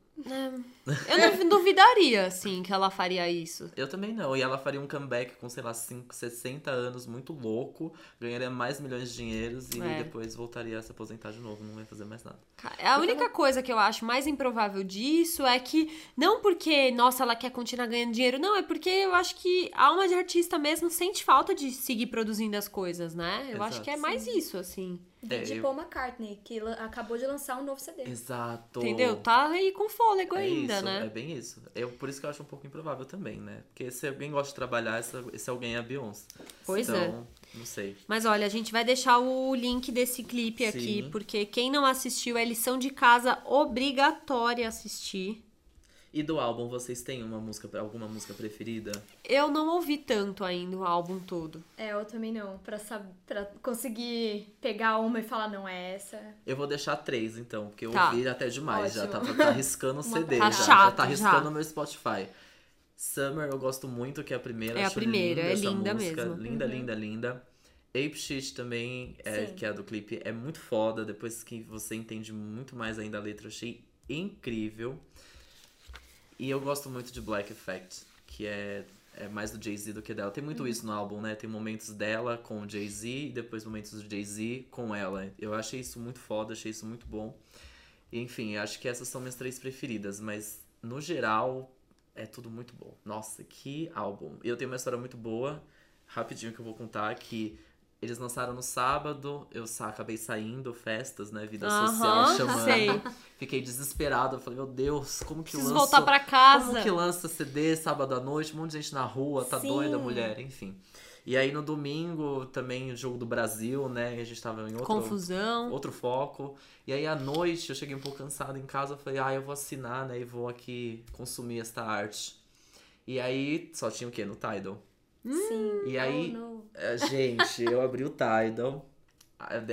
Eu não duvidaria, assim, que ela faria isso. Eu também não. E ela faria um comeback com, sei lá, 5, 60 anos, muito louco. Ganharia mais milhões de dinheiros e É. depois voltaria a se aposentar de novo. Não ia fazer mais nada. A única coisa que eu acho mais improvável disso é que, não porque, nossa, ela quer continuar ganhando dinheiro, não, é porque eu acho que a alma de artista mesmo sente falta de seguir produzindo as coisas, né? Eu acho Exato. que é mais isso, assim. É, De eu- Paul McCartney, que acabou de lançar um novo CD. Exato. Entendeu? Tá aí com fôlego É ainda, isso, né? É bem isso. Eu, por isso que eu acho um pouco improvável também, né? Porque se alguém gosta de trabalhar, esse, esse alguém é a Beyoncé. Pois então, é. não sei. Mas olha, a gente vai deixar o link desse clipe aqui, Sim. porque quem não assistiu é lição de casa obrigatória assistir. E do álbum, vocês têm uma música, alguma música preferida? Eu não ouvi tanto ainda o álbum todo. É, eu também não. Pra, sab... pra conseguir pegar uma e falar, não, é essa. Eu vou deixar três, então, porque eu Tá. ouvi até demais. Já Ótimo. tá, tá riscando o CD, Tá já, já chato, tá riscando já. o meu Spotify. Summer eu gosto muito, que é a primeira. É a acho primeira, é essa linda música, mesmo. Linda, linda, linda. Ape Shit também, é, que é a do clipe, é muito foda. Depois que você entende muito mais ainda a letra, eu achei incrível. E eu gosto muito de Black Effect, que é, é mais do Jay-Z do que dela. Tem muito isso no álbum, né? Tem momentos dela com o Jay-Z e depois momentos do Jay-Z com ela. Eu achei isso muito foda, achei isso muito bom. E, enfim, acho que essas são minhas três preferidas, mas no geral é tudo muito bom. Nossa, que álbum. E eu tenho uma história muito boa, rapidinho que eu vou contar, que eles lançaram no sábado, eu sa- acabei saindo, festas, né? Vida social Aham, chamando. sei. Fiquei desesperado. Falei, meu Deus, como que Preciso lança... voltar pra casa. Como que lança CD sábado à noite, um monte de gente na rua, tá Sim. doida, mulher, enfim. E aí no domingo também o jogo do Brasil, né? E a gente tava em outro, Confusão. outro foco. E aí à noite eu cheguei um pouco cansado em casa, falei, ah, eu vou assinar, né? E vou aqui consumir esta arte. E aí só tinha o quê? No Tidal. Sim. E aí- Oh, no. É, Gente, eu abri o Tidal,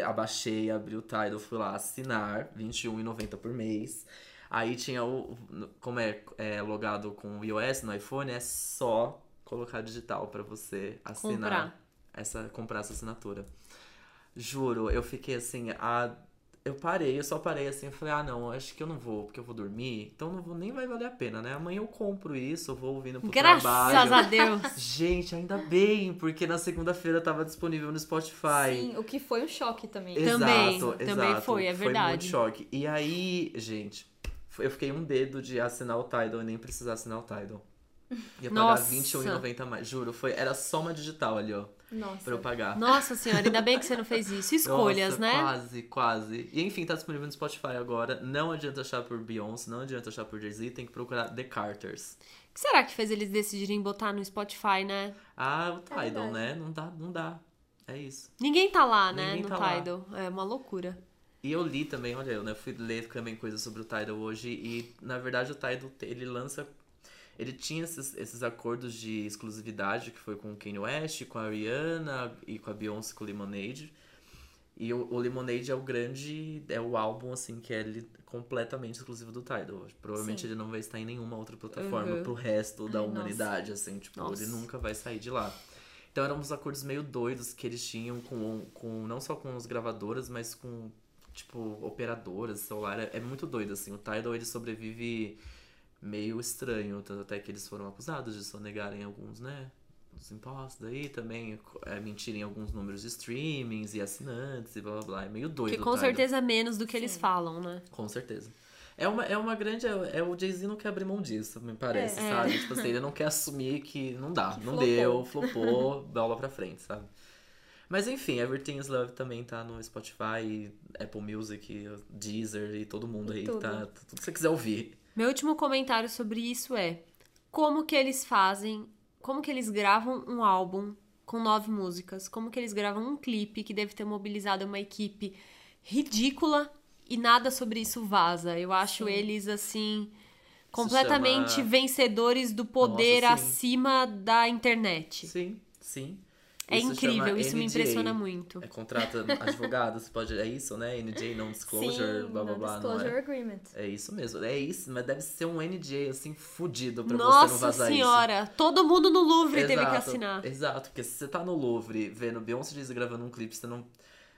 abaixei, abri o Tidal, fui lá assinar, R$21,90 por mês. Aí tinha o. Como é, é logado com o iOS no iPhone, é só colocar digital pra você assinar. Comprar. Essa, comprar essa assinatura. Juro, eu fiquei assim, a. Eu parei, eu só parei assim, eu falei, ah não, acho que eu não vou, porque eu vou dormir, então não vou, nem vai valer a pena, né? Amanhã eu compro isso, eu vou ouvindo pro Graças trabalho. a Deus. Gente, ainda bem, porque na segunda-feira tava disponível no Spotify. Sim, o que foi um choque também. Exato, Também, exato. também foi, é Foi verdade. muito choque. E aí, gente, foi- eu fiquei um dedo de assinar o Tidal e nem precisar assinar o Tidal. Ia pagar Nossa. R$21,90 a mais. Juro, foi, era só uma digital ali, ó, Nossa. pra eu pagar. Nossa senhora, ainda bem que você não fez isso. Escolhas, Nossa, né? Quase, quase. E enfim, tá disponível no Spotify agora. Não adianta achar por Beyoncé, não adianta achar por Jay-Z, tem que procurar The Carters. O que será que fez eles decidirem botar no Spotify, né? Ah, o Tidal, verdade. né? Não dá, não dá. É isso. Ninguém tá lá, né? Ninguém no tá lá. Tidal. É uma loucura. E eu li também, olha, eu né, fui ler também coisas sobre o Tidal hoje e na verdade o Tidal ele lança ele tinha esses, esses acordos de exclusividade que foi com o Kanye West, com a Rihanna e com a Beyoncé com o Lemonade. E o, o Lemonade é o grande, é o álbum assim que é completamente exclusivo do Tidal. Provavelmente Sim. ele não vai estar em nenhuma outra plataforma Uhum. pro resto da Ai, nossa. humanidade, assim, tipo, Nossa. ele nunca vai sair de lá. Então eram uns acordos meio doidos que eles tinham com, com não só com as gravadoras, mas com, tipo, operadoras, celular. É, é muito doido, assim. O Tidal, ele sobrevive meio estranho, tanto até que eles foram acusados de sonegarem alguns, né? Os impostos aí também, é, mentirem alguns números de streamings e assinantes e blá blá blá. É meio doido. Que com Tidal. certeza é menos do que eles Sim. falam, né? Com certeza. É uma, é uma grande. É, é o Jay-Z não quer abrir mão disso, me parece, É. sabe? Tipo assim, ele não quer assumir que não dá, Que não flopou. deu, flopou, bola pra frente, sabe? Mas enfim, Everything is Love também tá no Spotify, Apple Music, Deezer e todo mundo E aí tudo. que tá. Tudo que você quiser ouvir. Meu último comentário sobre isso é como que eles fazem, como que eles gravam um álbum com nove músicas, como que eles gravam um clipe que deve ter mobilizado uma equipe ridícula e nada sobre isso vaza. Eu acho Sim. eles assim completamente chama- vencedores do poder Nossa, acima da internet. Sim, sim. É Isso incrível, isso me NDA. impressiona muito. É, contrata advogados, pode. É isso, né? NDA, non disclosure, Sim, blá blá blá. Disclosure é? Agreement. é isso mesmo, é isso, mas deve ser um NDA assim fudido pra você não Nossa vazar isso. senhora, todo mundo no Louvre teve que Exato, assinar. Exato, porque se você tá no Louvre vendo Beyoncé Jay-Z gravando um clipe, você não.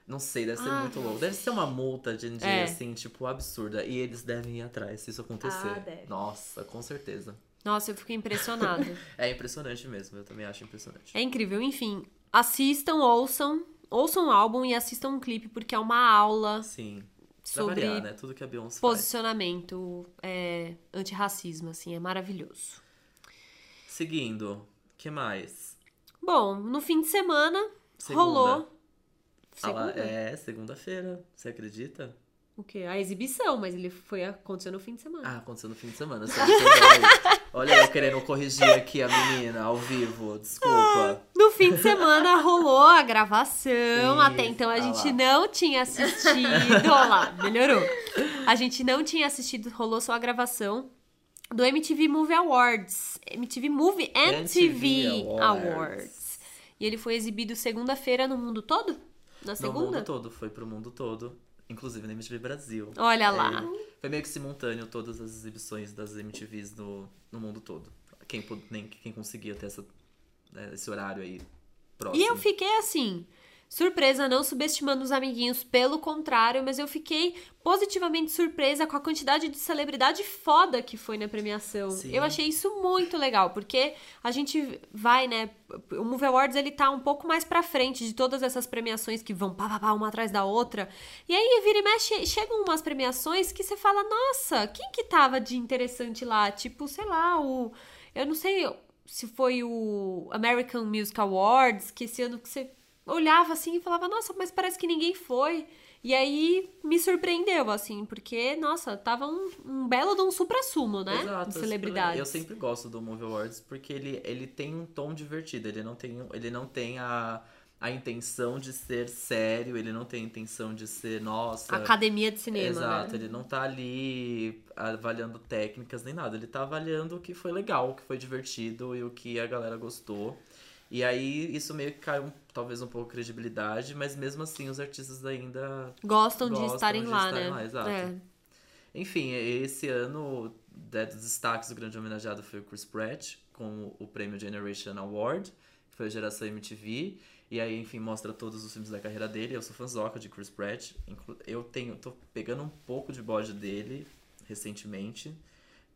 Não sei, deve ser Ah, muito louco. Deve ser uma multa de NDA, É. assim, tipo, absurda. E eles devem ir atrás se isso acontecer. Ah, deve. Nossa, com certeza. Nossa, eu fiquei impressionada. É impressionante mesmo, eu também acho impressionante. É incrível. Enfim, assistam, ouçam, ouçam o álbum e assistam um clipe, porque é uma aula Sim. Pra sobre variar, né? Tudo que a Beyoncé posicionamento é, antirracismo, assim, é maravilhoso. Seguindo, que mais? Bom, no fim de semana Segunda. rolou. Ah Segunda? é, segunda-feira. Você acredita? O quê? A exibição, mas ele foi aconteceu no fim de semana. Ah, aconteceu no fim de semana. você. Olha eu querendo corrigir aqui a menina ao vivo. Desculpa. No fim de semana rolou a gravação. Isso, Até então a ah gente lá. não tinha assistido. Olha lá, melhorou. A gente não tinha assistido, rolou só a gravação do MTV Movie Awards. MTV Movie MTV, MTV Awards. Awards. E ele foi exibido segunda-feira no mundo todo? Na No segunda? mundo todo, foi pro mundo todo. Inclusive na MTV Brasil. Olha lá. É, foi meio que simultâneo todas as exibições das MTVs no, no mundo todo. Quem, nem, quem conseguia ter essa, né, esse horário aí próximo. E eu fiquei assim, surpresa, não subestimando os amiguinhos, pelo contrário, mas eu fiquei positivamente surpresa com a quantidade de celebridade foda que foi na premiação. Sim. Eu achei isso muito legal, porque a gente vai, né, o Movie Awards ele tá um pouco mais pra frente de todas essas premiações que vão pá, pá, pá, uma atrás da outra. E aí vira e mexe, chegam umas premiações que você fala, nossa, quem que tava de interessante lá? Tipo, sei lá, o eu não sei se foi o American Music Awards, que esse ano que você olhava assim e falava, nossa, mas parece que ninguém foi. E aí me surpreendeu, assim, porque, nossa, tava um, um belo de um supra-sumo, né? Exato, de celebridades. Eu sempre gosto do Movie Awards porque ele, ele tem um tom divertido, ele não tem, ele não tem a, a intenção de ser sério, ele não tem a intenção de ser, nossa. Academia de cinema, Exato, né? ele não tá ali avaliando técnicas nem nada, ele tá avaliando o que foi legal, o que foi divertido e o que a galera gostou. E aí isso meio que caiu talvez um pouco de credibilidade, mas mesmo assim os artistas ainda Gostam, de Gostam estarem de lá, estarem né? lá, exato. É. Enfim, esse ano, né, dos destaques, o grande homenageado foi o Chris Pratt, com o prêmio Generation Award, que foi a geração MTV. E aí, enfim, mostra todos os filmes da carreira dele. Eu sou fãzoca de Chris Pratt. Eu tenho, tô pegando um pouco de bode dele recentemente.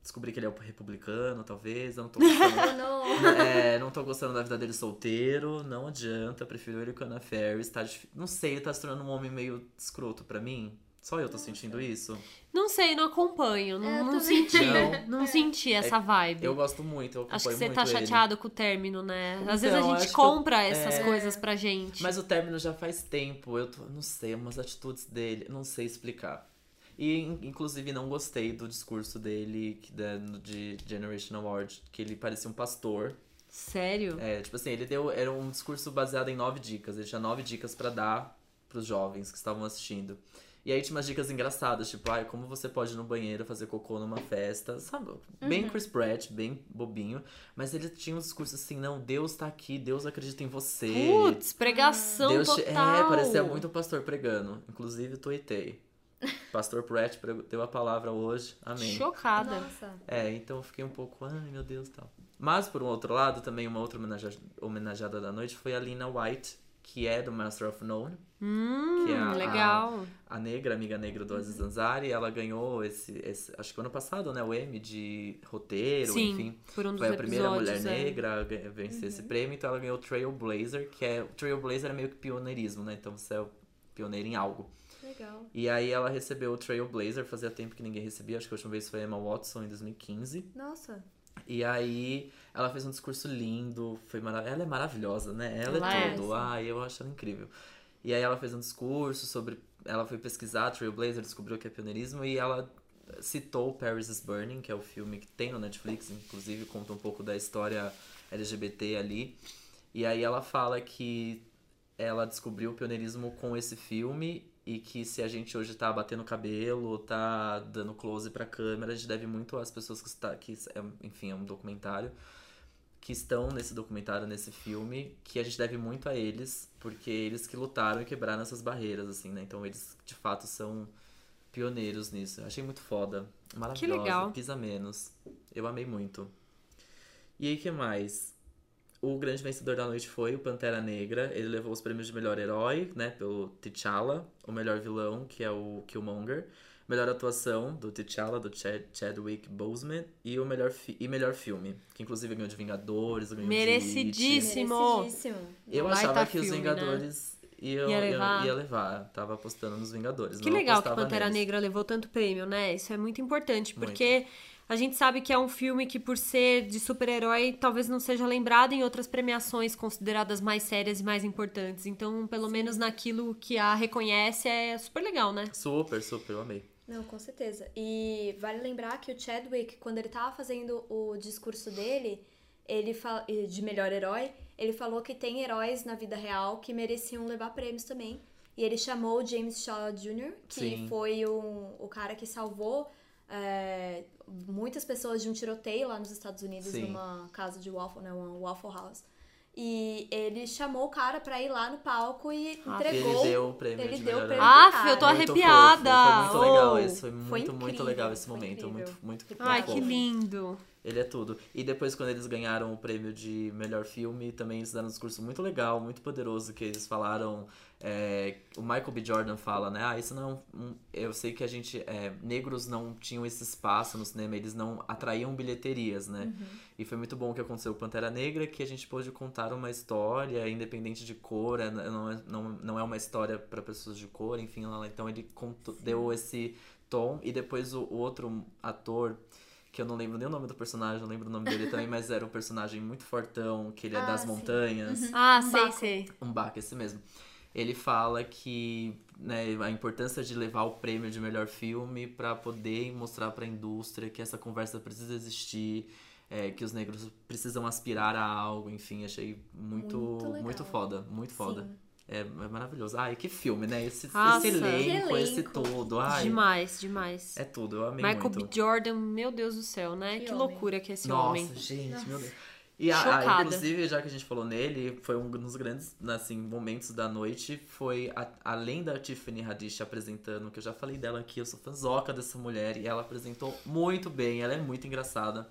Descobri que ele é um republicano, talvez. Eu não tô gostando. Não. É, não tô gostando da vida dele solteiro, não adianta, prefiro ele com a Anna Ferris, tá difí- Não sei, ele tá se tornando um homem meio escroto pra mim. Só eu tô sentindo isso. Não sei, não acompanho. Não, É, não senti. Não. Não, senti essa vibe. Eu gosto muito, eu acompanho Acho que você muito tá ele. chateado com o término, né? Às vezes Então, a gente que eu- compra essas é. coisas pra gente. Mas o término já faz tempo, eu tô, não sei, umas atitudes dele, não sei explicar. E, in- inclusive, não gostei do discurso dele de Generation Award, que ele parecia um pastor. Sério? É, tipo assim, ele deu. Era um discurso baseado em nove dicas. Ele tinha nove dicas pra dar pros jovens que estavam assistindo. E aí tinha umas dicas engraçadas, tipo, ai, como você pode ir no banheiro fazer cocô numa festa, sabe? Bem Chris Pratt, bem bobinho. Mas ele tinha um discurso assim, não, Deus tá aqui, Deus acredita em você. Putz, pregação Deus te- total. É, parecia muito o pastor pregando. Inclusive, tuitei. Pastor Pratt deu a palavra hoje. Amém. Chocada. Nossa. É, então eu fiquei um pouco, ai meu Deus tal. Mas por um outro lado, também uma outra homenageada, da noite foi a Lina White, que é do Master of None, Hum, que é a- legal. a negra, amiga negra do Aziz Ansari. Ela ganhou esse, esse, acho que ano passado, né, o Emmy de roteiro, Sim, enfim. por um dos Foi a primeira mulher é. negra a vencer esse prêmio, então ela ganhou o Trailblazer, que é. O Trailblazer é meio que pioneirismo, né? Então você é pioneiro em algo. Legal. E aí ela recebeu o Trailblazer, fazia tempo que ninguém recebia, acho que a última vez foi Emma Watson em 2015. Nossa. E aí ela fez um discurso lindo, foi marav ela é maravilhosa, né? Ela, Ela é é, tudo. Ai, eu acho ela incrível. E aí ela fez um discurso sobre. Ela foi pesquisar Trailblazer, descobriu que é pioneirismo e ela citou Paris is Burning, que é o filme que tem no Netflix, inclusive conta um pouco da história LGBT ali. E aí ela fala que ela descobriu o pioneirismo com esse filme e que se a gente hoje tá batendo cabelo, tá dando close pra câmera, a gente deve muito às pessoas que está que é, enfim, é um documentário que estão nesse documentário, nesse filme, que a gente deve muito a eles, porque eles que lutaram e quebraram essas barreiras assim, né? Então eles de fato são pioneiros nisso. Eu achei muito foda, maravilhosa, legal. pisa menos. Eu amei muito. E aí que mais? O grande vencedor da noite foi o Pantera Negra. Ele levou os prêmios de melhor herói, né, pelo T'Challa, o melhor vilão, que é o Killmonger, melhor atuação do T'Challa, do Chad Chadwick Boseman e o melhor e melhor filme, que inclusive ganhou de Vingadores, ganhou de It. Merecidíssimo. Merecidíssimo. Eu Baita achava que os filme, Vingadores iam, Ia ia, levar. levar. ia levar. Tava apostando nos Vingadores. Que não legal que Pantera neles. Negra levou tanto prêmio, né? Isso é muito importante, porque a gente sabe que é um filme que, por ser de super-herói, talvez não seja lembrado em outras premiações consideradas mais sérias e mais importantes. Então, pelo menos naquilo que a reconhece, é super legal, né? Super, super, eu amei. Não, com certeza. E vale lembrar que o Chadwick, quando ele tava fazendo o discurso dele, ele fala, de melhor herói, ele falou que tem heróis na vida real que mereciam levar prêmios também. E ele chamou o James Shaw Jr., que Sim. foi um, o cara que salvou é, muitas pessoas de um tiroteio lá nos Estados Unidos, Sim. numa casa de waffle, né, uma Waffle House. E ele chamou o cara pra ir lá no palco e Ah, entregou. Ele deu o prêmio ele de deu o prêmio Ah, cara. eu tô Muito arrepiada! fofo, foi muito legal Oh, mas foi muito, Foi muito incrível, legal esse momento. Muito, muito, muito Ai, que fofo. lindo. Ele é tudo. E depois, quando eles ganharam o prêmio de melhor filme, também eles deram um discurso muito legal, muito poderoso, que eles falaram. É, o Michael B. Jordan fala, né? Ah, isso não. é um- Eu sei que a gente. é, negros não tinham esse espaço no cinema, eles não atraíam bilheterias, né? E foi muito bom o que aconteceu com Pantera Negra, que a gente pôde contar uma história, independente de cor, é- não é, não, não é uma história para pessoas de cor, enfim. ela- Então ele contou- deu esse tom. E depois o, o outro ator que eu não lembro nem o nome do personagem, eu lembro o nome dele também, mas era um personagem muito fortão, que ele é Ah, das sim. montanhas. Ah, Um sei, sei. Um Baca, esse mesmo. Ele fala que né, a importância de levar o prêmio de melhor filme pra poder mostrar pra indústria que essa conversa precisa existir, é, que os negros precisam aspirar a algo, enfim, achei muito, Muito muito, foda, muito foda. Sim. É, é maravilhoso. Ai, que filme, né? Esse, Nossa. esse elenco, esse tudo. Ai, Demais, demais. é tudo, eu amei Michael muito. B. Jordan, meu Deus do céu, né? Que, Que loucura que é esse Nossa, homem. gente, meu Deus. E a, a- inclusive, já que a gente falou nele, foi um dos grandes assim, momentos da noite. Foi a- além da Tiffany Haddish apresentando, que eu já falei dela aqui, eu sou fãzoca dessa mulher, e ela apresentou muito bem, ela é muito engraçada.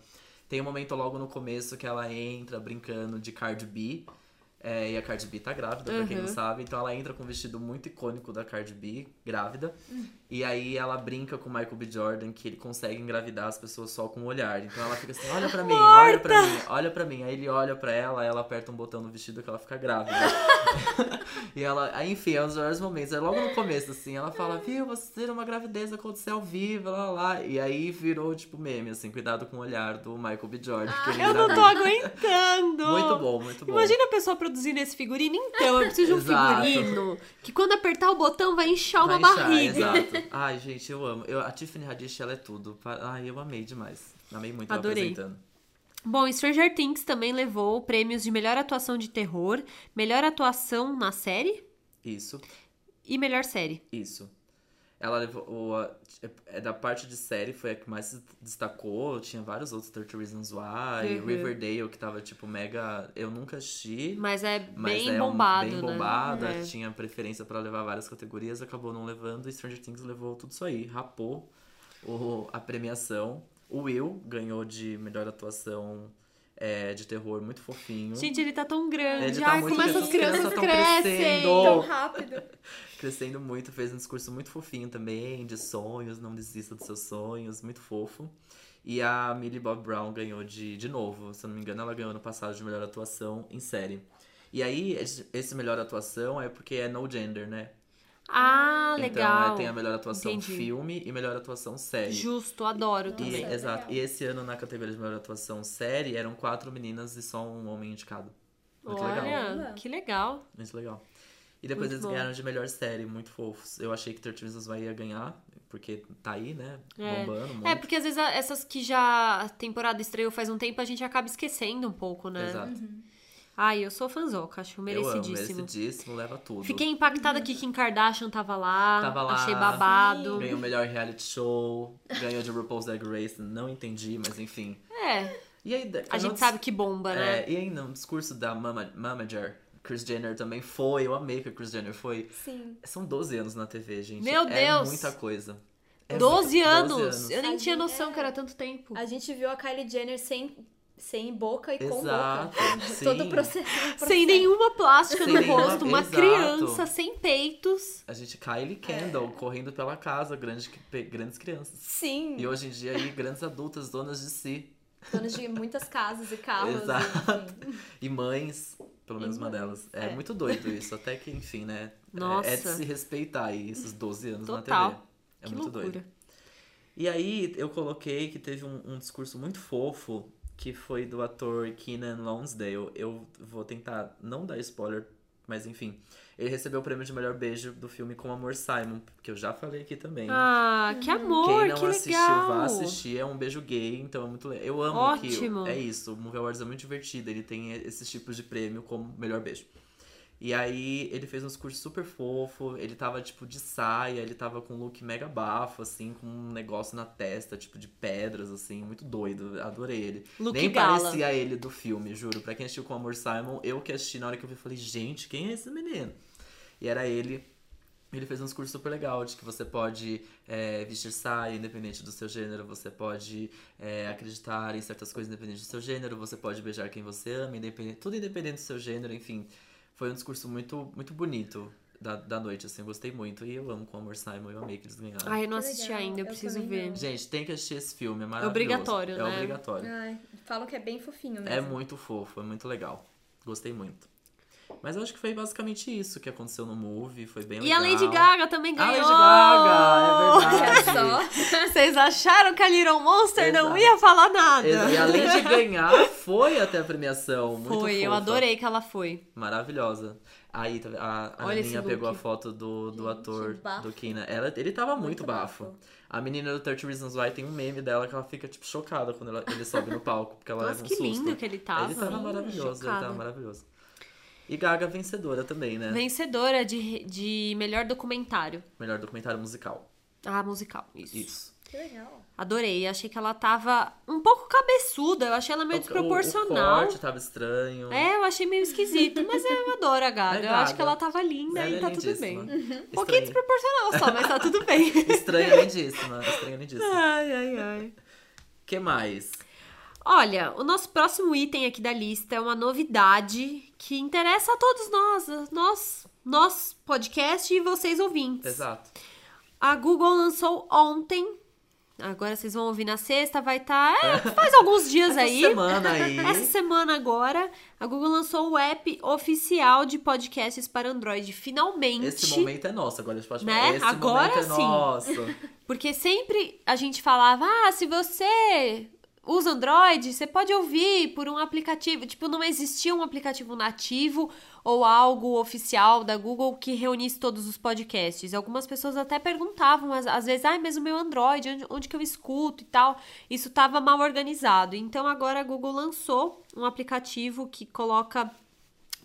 Tem um momento logo no começo que ela entra brincando de Cardi B. é, e a Cardi B tá grávida, pra quem não Uhum. sabe. Então ela entra com um vestido muito icônico da Cardi B, grávida. E aí ela brinca com o Michael B. Jordan que ele consegue engravidar as pessoas só com o olhar. Então ela fica assim, olha pra mim, olha pra mim, olha pra mim. Aí ele olha pra ela, ela aperta um botão no vestido que ela fica grávida. e ela, aí, enfim, é um dos melhores momentos. Aí logo no começo, assim, ela fala, viu, você ter uma gravidez aconteceu ao vivo, lá, lá. E aí virou, tipo, meme, assim, cuidado com o olhar do Michael B. Jordan. que ele Eu não tô aguentando. Muito bom, muito bom. Imagina a pessoa produzindo esse figurino. Então, eu preciso de um Exato. figurino que quando apertar o botão vai inchar Vai uma inchar, barriga. Exato. Ai, gente, eu amo. Eu, a Tiffany Haddish, ela é tudo. Ai, eu amei demais. Amei muito Adorei. apresentando. Bom, Stranger Things também levou prêmios de melhor atuação de terror, melhor atuação na série Isso, e melhor série. isso. Ela levou. O, a- é da parte de série foi a que mais se destacou. Tinha vários outros, 30 Reasons Why, Uhum. Riverdale, que tava tipo mega. Eu nunca assisti. Mas é Mas bem é um- bombado, bem né? bombada, É. tinha preferência pra levar várias categorias, acabou não levando, e Stranger Things levou tudo isso aí, rapou o, a premiação. O Will ganhou de melhor atuação é, de terror, muito fofinho. Gente, ele tá tão grande. Ele tá Ai, muito como essas as crianças crianças crescem. crescendo. Tão rápido. Crescendo muito, fez um discurso muito fofinho também, de sonhos, não desista dos seus sonhos, muito fofo. E a Millie Bob Brown ganhou de, de novo, se eu não me engano, ela ganhou no passado de melhor atuação em série. E aí, esse melhor atuação é porque é no gender, né? Ah, legal. Então, é, tem a melhor atuação Entendi. filme e melhor atuação série. Justo, adoro E, também. Nossa, exato. legal. E esse ano, na categoria de melhor atuação série, eram quatro meninas e só um homem indicado. Muito legal. Olha, que legal. Muito legal. E depois Muito eles bom. ganharam de melhor série, muito fofos. Eu achei que 13 Reasons ia ganhar, porque tá aí, né? É. Bombando muito. É, porque às vezes essas que já a temporada estreou faz um tempo, a gente acaba esquecendo um pouco, né? Exato. Ai, eu sou fãzoca, acho Eu amo, merecidíssimo. merecidíssimo, leva tudo. Fiquei impactada que Kim Kardashian tava lá. Tava lá. Achei babado. Ganhou o melhor reality show, ganhou de RuPaul's Drag Race, não entendi, mas enfim. É, E aí, a gente sabe que bomba, né? É, e aí no discurso da Mama, Mamager, Chris Jenner também foi, eu amei que a Chris Jenner foi. Sim. São 12 anos na TV, gente. Meu É Deus! muita coisa. É 12 muita- anos. 12 anos. Eu nem A tinha gente- noção é. que era tanto tempo. A gente viu a Kylie Jenner sem, sem boca e com Exato, boca. sim. Todo o processo. Sem nenhuma plástica Sem no nenhuma- rosto, uma exato. criança sem peitos. A gente, Kylie Kendall, correndo pela casa, grandes, grandes crianças. Sim. E hoje em dia aí, grandes adultas, donas de si. Donos de muitas casas e carros. Exato. enfim. E mães, pelo menos E uma mães, delas. É, é. muito doido isso. Até que, enfim, né? é- Nossa. É, de se respeitar aí, esses 12 anos na Total. TV. É que muito loucura. doido. E aí, eu coloquei que teve um, um discurso muito fofo, que foi do ator Keenan Lonsdale. Eu vou tentar não dar spoiler, mas enfim. Ele recebeu o prêmio de melhor beijo do filme Com Amor Simon, que eu já falei aqui também. Ah, que amor, Quem não que assistiu, legal. vá assistir. É um beijo gay, então é muito legal. Eu amo Ótimo. que. É isso, o Movie Awards é muito divertido. Ele tem esses tipos de prêmio como melhor beijo. E aí ele fez um discurso super fofo. Ele tava, tipo, de saia, ele tava com um look mega bafo, assim, com um negócio na testa, tipo, de pedras, assim, muito doido. Adorei ele. Look Nem gala. parecia ele do filme, juro. Pra quem assistiu com Amor Simon, eu que assisti na hora que eu vi, falei, gente, quem é esse menino? E era ele. Ele fez um discurso super legal de que você pode é, vestir saia independente do seu gênero, você pode é, acreditar em certas coisas independente do seu gênero, você pode beijar quem você ama, independente, tudo independente do seu gênero, enfim. Foi um discurso muito, muito bonito da, da noite, assim, eu gostei muito. E eu amo com o Amor Simon, eu amei que eles ganharam. Ai, eu não Que assisti legal, ainda, eu eu preciso ver. não. Gente, tem que assistir esse filme, é maravilhoso. obrigatório, É né? obrigatório. Ai, falam que é bem fofinho mesmo. É muito fofo, é muito legal. Gostei muito. Mas eu acho que foi basicamente isso que aconteceu no movie, foi bem E legal. a Lady Gaga também A ganhou! Lady Gaga, é Olha verdade. só. Vocês acharam que a Little Monster não Exato. ia falar nada? E além de ganhar, foi até a premiação. Muito Foi, eu fofa. adorei que ela foi. Maravilhosa. Aí tá- a, a Olha pegou a foto do, do Gente, ator bafo. do Kina. Ela, ele tava muito, Muito bafo. bafo. A menina do 30 Reasons Why tem um meme dela que ela fica, tipo, chocada quando ela- ele sobe no palco, porque ela Nossa, leva um que susto. lindo que ele tava. Ele tava Sim, maravilhoso, ele chocada. tava maravilhoso. E Gaga vencedora também, né? Vencedora de, de melhor documentário. Melhor documentário musical. Ah, musical, isso. Isso. Que legal. Adorei, achei que ela tava um pouco cabeçuda, eu achei ela meio O- desproporcional. O, o corte tava estranho. É, eu achei meio esquisito, mas eu adoro a Gaga. É Eu acho Gaga. que ela tava linda Ela e é tá tudo bem. lindíssima. Um pouquinho desproporcional só, mas tá tudo bem. Estranha lindíssima. Estranha lindíssima. ai, ai, ai. que mais? Olha, o nosso próximo item aqui da lista é uma novidade que interessa a todos nós, nós, nós podcast e vocês ouvintes. Exato. A Google lançou ontem. Agora vocês vão ouvir na sexta, vai estar. faz alguns dias Essa aí. semana aí. Essa semana agora, a Google lançou o app oficial de podcasts para Android. Finalmente. Esse momento é nosso, agora a gente pode Né? falar. Esse Agora momento é sim. nosso. Porque sempre a gente falava, ah, se você usa Android, você pode ouvir por um aplicativo. Tipo, não existia um aplicativo nativo ou algo oficial da Google que reunisse todos os podcasts. Algumas pessoas até perguntavam, às, às vezes, ah, mas o meu Android, onde, onde que eu escuto e tal. Isso estava mal organizado. Então agora a Google lançou um aplicativo que coloca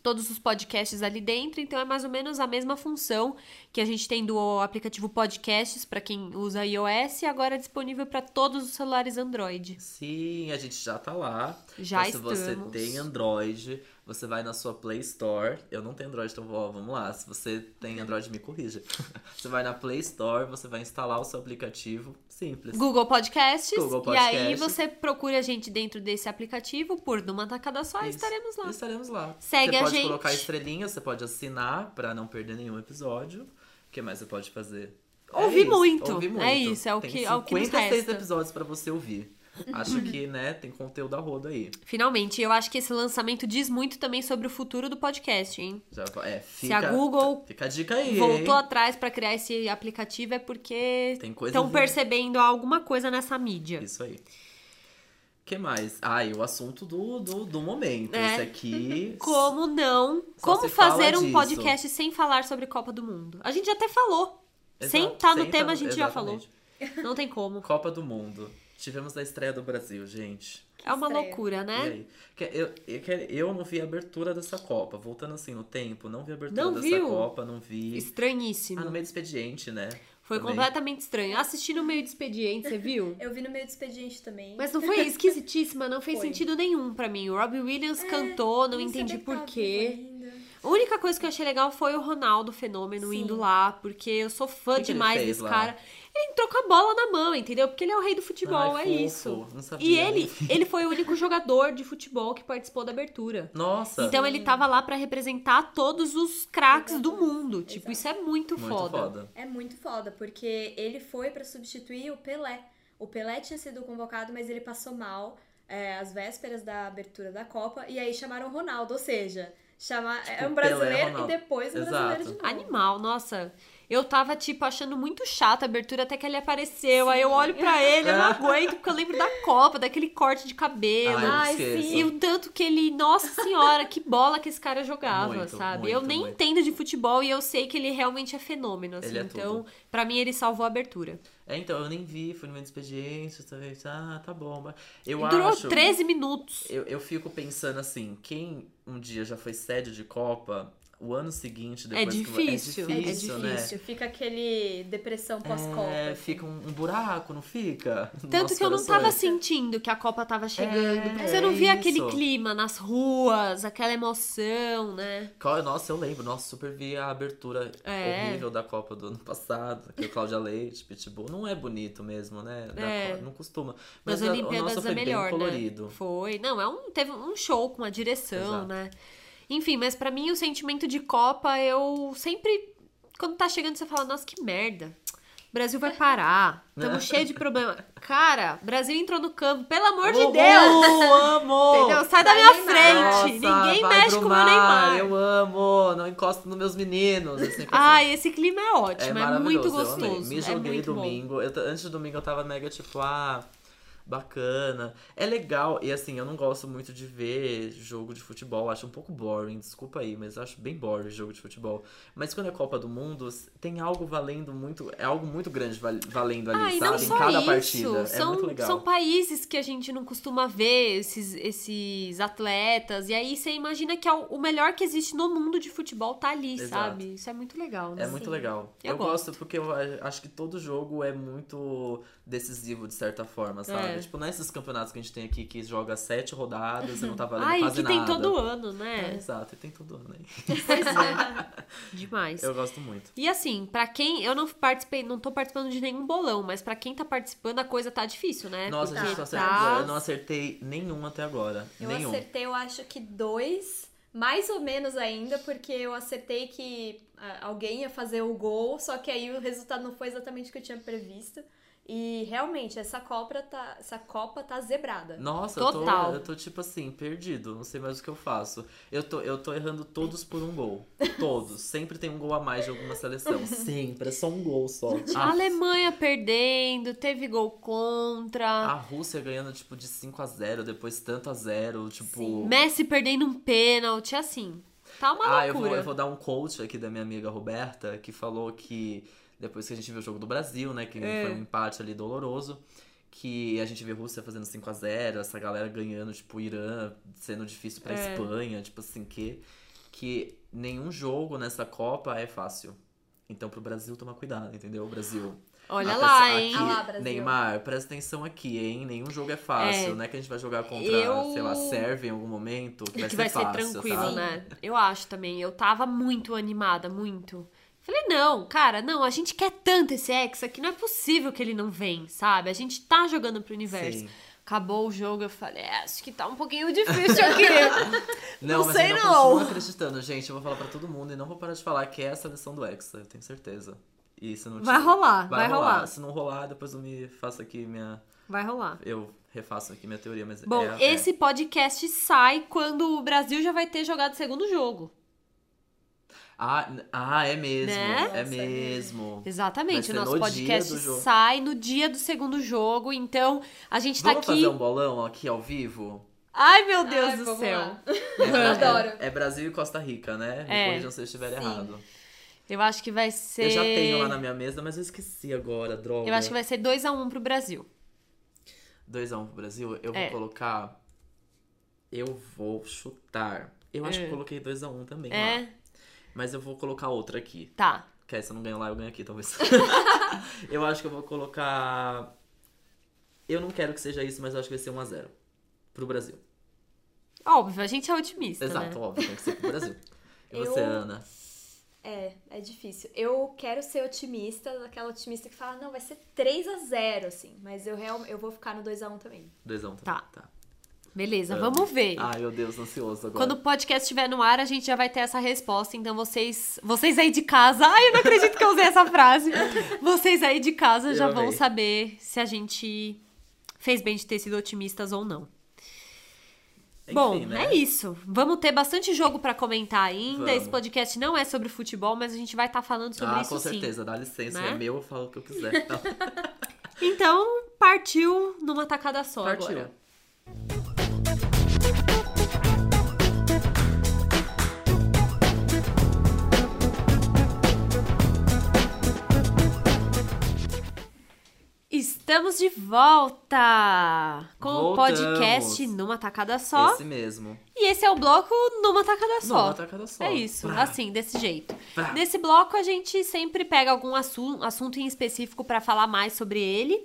todos os podcasts ali dentro, então é mais ou menos a mesma função que a gente tem do aplicativo Podcasts para quem usa iOS e agora é disponível para todos os celulares Android. Sim, a gente já tá lá. Já então, se você estamos. tem Android, você vai na sua Play Store. Eu não tenho Android, então ó, vamos lá. Se você tem Android, me corrija. você vai na Play Store, você vai instalar o seu aplicativo. Simples. Google Podcasts, Google e aí você procura a gente dentro desse aplicativo por numa tacada só e estaremos lá. Estaremos lá. Segue você a pode gente. colocar estrelinhas, você pode assinar pra não perder nenhum episódio. O que mais você pode fazer? Ouvir isso, muito. ouvir muito. É isso, é o Tem que- é o que nos 56 resta. episódios pra você ouvir. Acho que, né, tem conteúdo a rodo aí. Finalmente, eu acho que esse lançamento diz muito também sobre o futuro do podcast, hein? Já, é, Se fica, a Google Fica a dica aí. voltou hein? atrás para criar esse aplicativo é porque estão percebendo alguma coisa nessa mídia. Isso aí. O que mais? Ah, e o assunto do, do, do momento. É. Esse aqui. Como não? Como se fazer um disso. podcast sem falar sobre Copa do Mundo? A gente até falou. Exato, sem estar no sem tema, tá- a gente já falou. exatamente. Não tem como. Copa do Mundo. Tivemos a estreia do Brasil, gente. É uma estreia. loucura, né? Que Eu, eu, que eu não vi a abertura dessa Copa. Voltando assim no tempo, não vi a abertura Não dessa viu? Copa, não vi. Estranhíssimo. Ah, no meio do expediente, né? Foi Também. completamente estranho. Assisti no meio de expediente, você viu? Eu vi no meio do expediente também. Mas não foi esquisitíssima, não fez Foi. sentido nenhum pra mim. O Robbie Williams cantou, não Nem entendi sabia que por tava quê. vivo ainda. A única coisa que eu achei legal foi o Ronaldo Fenômeno Sim. indo lá, porque eu sou fã que que demais fez desse lá? cara. Ele entrou com a bola na mão, entendeu? Porque ele é o rei do futebol, Ai, é fofo. isso. Não sabia, E ele, ele foi o único jogador de futebol que participou da abertura. Nossa. Então ele tava lá pra representar todos os craques do mundo. Tipo, isso é muito, muito foda. foda. É muito foda, porque ele foi pra substituir o Pelé. O Pelé tinha sido convocado, mas ele passou mal é, às vésperas da abertura da Copa, e aí chamaram o Ronaldo, ou seja, chamar, é um Tipo, Pelé, brasileiro e Ronaldo. depois um Exato. brasileiro de novo. Animal, nossa. Eu tava, tipo, achando muito chata a abertura até que ele apareceu. Aí eu olho pra ele, eu não aguento, porque eu lembro da Copa, daquele corte de cabelo. Ai, esqueço. E o tanto que ele, nossa senhora, que bola que esse cara jogava, Muito, sabe? muito, eu nem muito. entendo de futebol e eu sei que ele realmente é fenômeno, assim. Ele é então, tudo. pra mim, ele salvou a abertura. É, então, eu nem vi, fui no meio do expediente, talvez. Ah, tá bom. mas Eu Durou acho. 13 minutos. Eu, eu fico pensando assim, quem um dia já foi sede de Copa, o ano seguinte, É depois difícil, que... é é difícil, né? Difícil, fica aquele depressão pós-copa. É, fica um, um buraco, não fica? Tanto que eu não tava sentindo que a Copa tava chegando. É, você não via aquele isso. clima nas ruas, aquela emoção, né? Nossa, eu lembro. Nossa, super vi a abertura É. horrível da Copa do ano passado. Que o Cláudia Leite, Pitbull. Não é bonito mesmo, né? Da É. Não costuma. Nas Mas a- o Olimpíadas nosso é foi melhor, bem colorido. né? Foi. Não, é um, teve um show com a direção, Exato. né? Enfim, mas pra mim o sentimento de Copa, eu sempre. Quando tá chegando, você fala, nossa, que merda. O Brasil vai parar. Tamo cheio de problema. Cara, o Brasil entrou no campo, pelo amor de Deus! amo! Entendeu? Sai da minha Neymar. frente. Nossa, Ninguém mexe com o meu mar, Neymar. Eu amo! Não encosto nos meus meninos. É sempre assim. Ai, esse clima é É ótimo, é, muito maravilhoso, eu amei. gostoso. Me é joguei bom. domingo. Eu antes do domingo eu tava mega tipo, ah, bacana. É legal. E assim, eu não gosto muito de ver jogo de futebol. Acho um pouco boring, desculpa aí, mas acho bem boring jogo de futebol. Mas quando é Copa do Mundo, tem algo valendo muito. É algo muito grande val- valendo ali, Ah, e sabe? não em só cada isso, partida. são, é muito legal. são países que a gente não costuma ver, esses, esses atletas, e aí você imagina que é o melhor que existe no mundo de futebol tá ali, Exato. sabe? Isso é muito legal, né? É muito Sim. legal. Eu Eu, gosto. gosto porque eu acho que todo jogo é muito decisivo de certa forma, sabe? É. Tipo, não é esses campeonatos que a gente tem aqui que joga sete rodadas e não tá valendo Ai, quase que tem nada. todo ano, É, né? exato, e tem todo ano aí. Pois é. Demais. Eu gosto muito. E assim, pra quem. Eu não participei, não tô participando de nenhum bolão, mas pra quem tá participando, a coisa tá difícil, né? Nossa, Porque gente, só tá- acertei, eu não acertei nenhum até agora. Eu nenhum. acertei, eu acho que dois, mais ou menos ainda, porque eu acertei que ah, alguém ia fazer o gol, só que aí o resultado não foi exatamente o que eu tinha previsto. E realmente, essa Copa tá, essa Copa tá zebrada. Nossa, Total. Eu, tô, eu tô tipo assim, perdido, não sei mais o que eu faço. Eu tô, eu tô errando todos por um gol. Todos. Sempre tem um gol a mais de alguma seleção. Sempre, é só um gol só. A Ah, Alemanha perdendo, teve gol contra. A Rússia ganhando, tipo, de 5 a 0 depois tanto a 0 tipo... Sim. Messi perdendo um pênalti, assim. Tá uma Ah, eu loucura. vou, eu vou dar um coach aqui da minha amiga Roberta, que falou que depois que a gente viu o jogo do Brasil, né, que É. foi um empate ali doloroso, que a gente vê a Rússia fazendo 5 a 0 essa galera ganhando, tipo, o Irã sendo difícil pra É. Espanha, tipo assim, que, que nenhum jogo nessa Copa é fácil. Então pro Brasil tomar cuidado, entendeu? O Brasil. Olha A lá, hein? aqui, Ah lá. Neymar, presta atenção aqui, hein? Nenhum jogo é fácil, É. não é que a gente vai jogar contra, Eu- sei lá, Sérvia em algum momento, que vai que ser vai ser fácil, tranquilo, sabe? né? Eu acho também. Eu tava muito animada, muito. Falei, não, cara, não, a gente quer tanto esse Hexa que não é possível que ele não vem, sabe? A gente tá jogando pro universo. Sim. Acabou o jogo, eu falei, é, acho que tá um pouquinho difícil aqui. Não, Não mas sei, eu não. continuo acreditando, gente. Eu vou falar pra todo mundo e não vou parar de falar que é a seleção do Hexa, eu tenho certeza. E se não Vai tiver- rolar, vai rolar. Se não rolar, depois eu me faço aqui minha. Vai rolar. Eu refaço aqui minha teoria, mas Bom, é, é- esse podcast sai quando o Brasil já vai ter jogado o segundo jogo. Ah, ah, é mesmo. Né? É é mesmo. Exatamente, o nosso no podcast sai no dia do segundo jogo, então a gente tá Vamos aqui. fazer um bolão aqui ao vivo? Ai, meu Deus Ai, do vamos céu. É, Bra- Adoro. É, é Brasil e Costa Rica, né? Me É. corrijam se eu estiver Sim. errado. Eu acho que vai ser. Eu já tenho lá na minha mesa, mas eu esqueci agora, droga. Eu acho que vai ser 2x1 pro Brasil. 2x1 pro Brasil, eu É. vou colocar. Eu vou chutar. Eu acho que É. eu coloquei 2x1 também lá. Mas eu vou colocar outra aqui. Tá. Que aí se eu não ganho lá, eu ganho aqui, talvez. eu acho que eu vou colocar. Eu não quero que seja isso, mas eu acho que vai ser 1x0. Pro Brasil. Óbvio, a gente é otimista. Exato, Né? óbvio, tem que ser pro Brasil. E você, Eu- Ana? É, é difícil. Eu quero ser otimista, aquela otimista que fala, não, vai ser 3 a 0 assim. Mas eu, real, eu vou ficar no 2x1 também. 2x1 Tá. tá. Beleza, Amo. vamos ver. Ai, meu Deus, ansioso agora. Quando o podcast estiver no ar, a gente já vai ter essa resposta. Então, vocês, vocês aí de casa. Ai, eu não acredito que eu usei essa frase. Vocês aí de casa Eu já vão amei. saber se a gente fez bem de ter sido otimistas ou não. Enfim, Bom, né? é isso. Vamos ter bastante jogo pra comentar ainda. Vamos. Esse podcast não é sobre futebol, mas a gente vai estar falando sobre ah, isso com sim. certeza, dá licença. Né? É meu, eu falo o que eu quiser. Então, Então, partiu numa tacada só Partiu. agora. Estamos de volta com o Voltamos. podcast numa tacada só. Esse mesmo. E esse é o bloco numa tacada só. Numa tacada só. É isso, Vrá. assim, desse jeito. Vrá. Nesse bloco a gente sempre pega algum assu- assunto em específico pra falar mais sobre ele.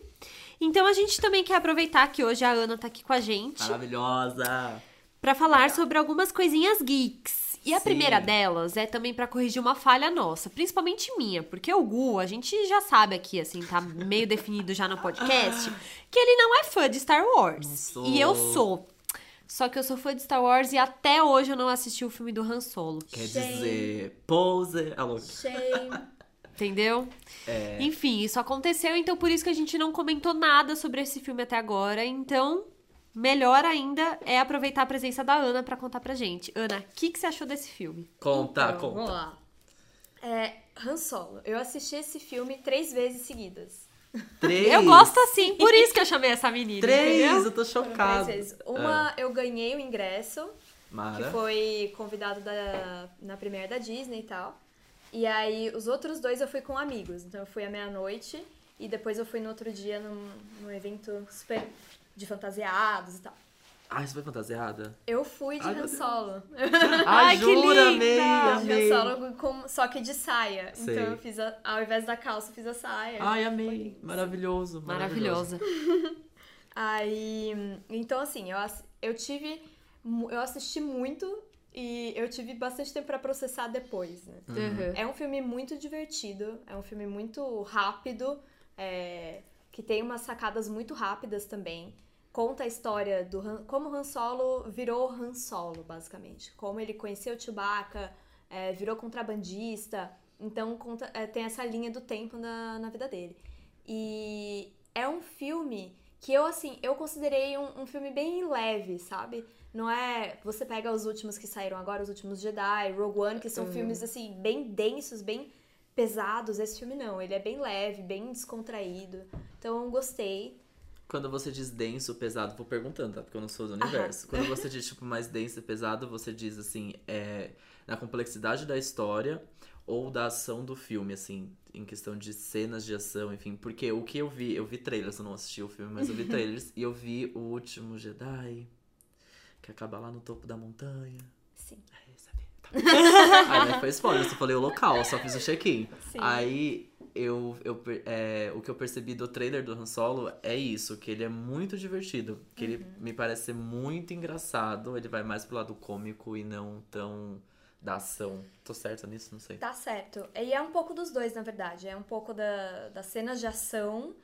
Então a gente também quer aproveitar que hoje a Ana tá aqui com a gente Maravilhosa. pra falar sobre algumas coisinhas geeks. E a Sim. primeira delas é também pra corrigir uma falha nossa, principalmente minha, porque o Gu, a gente já sabe aqui, assim, tá meio definido já no podcast, que ele não é fã de Star Wars. Não sou. E eu sou. Só que eu sou fã de Star Wars e até hoje eu não assisti o filme do Han Solo. Quer Shame. dizer, pose. Alô. Shame. Entendeu? É. Enfim, isso aconteceu, então por isso que a gente não comentou nada sobre esse filme até agora. Então, melhor ainda é aproveitar a presença da Ana pra contar pra gente. Ana, o que, que você achou desse filme? Conta, Então, Vamos conta. lá. É, Han Solo. Eu assisti esse filme três vezes seguidas. Três. Eu gosto assim, por isso que eu chamei essa menina. Três, entendeu? eu tô chocado. Três vezes. Uma, eu ganhei o ingresso, que Mara. foi convidado da, na premiere da Disney e tal. E aí, os outros dois eu fui com amigos. Então, eu fui à meia-noite e depois eu fui no outro dia num, num evento super de fantasiados e tal. Ai, você foi fantasiada? Eu fui de Ai, Han. Solo. Ai, que jura, linda! amei, De amei. Han Solo, com, só que de saia. Sei. Então, eu fiz, a, ao invés da calça, eu fiz a saia. Ai, amei. Maravilhoso. Maravilhosa. Aí, então assim, eu, eu tive, eu assisti muito e eu tive bastante tempo pra processar depois, né? Uhum. É um filme muito divertido, é um filme muito rápido, é, que tem umas sacadas muito rápidas também. Conta a história do Han, como o Han Solo virou Han Solo, basicamente. Como ele conheceu o Chewbacca, é, virou contrabandista. Então conta, é, tem essa linha do tempo na, na vida dele. E é um filme que eu, assim, eu considerei um, um filme bem leve, sabe? Não é. Você pega os últimos que saíram agora, os últimos Jedi, Rogue One, que são filmes, assim, bem densos, bem pesados. Esse filme não. Ele é bem leve, bem descontraído. Então eu gostei. Quando você diz denso, pesado, vou perguntando, tá? Porque eu não sou do universo. Quando você diz, tipo, mais denso e pesado, você diz, assim, é, na complexidade da história ou da ação do filme, assim, em questão de cenas de ação, enfim. Porque o que eu vi, eu vi trailers, eu não assisti o filme, mas eu vi trailers e eu vi o último Jedi, que acaba lá no topo da montanha. Sim. Aí não foi spoiler, eu só falei o local, só fiz o check-in. Aí eu, eu é, o que eu percebi do trailer do Han Solo é isso, que ele é muito divertido. Que ele Uhum. me parece ser muito engraçado. Ele vai mais pro lado cômico e não tão da ação. Tô certa nisso? Não sei. Tá certo. E é um pouco dos dois, na verdade. É um pouco da, das cenas de ação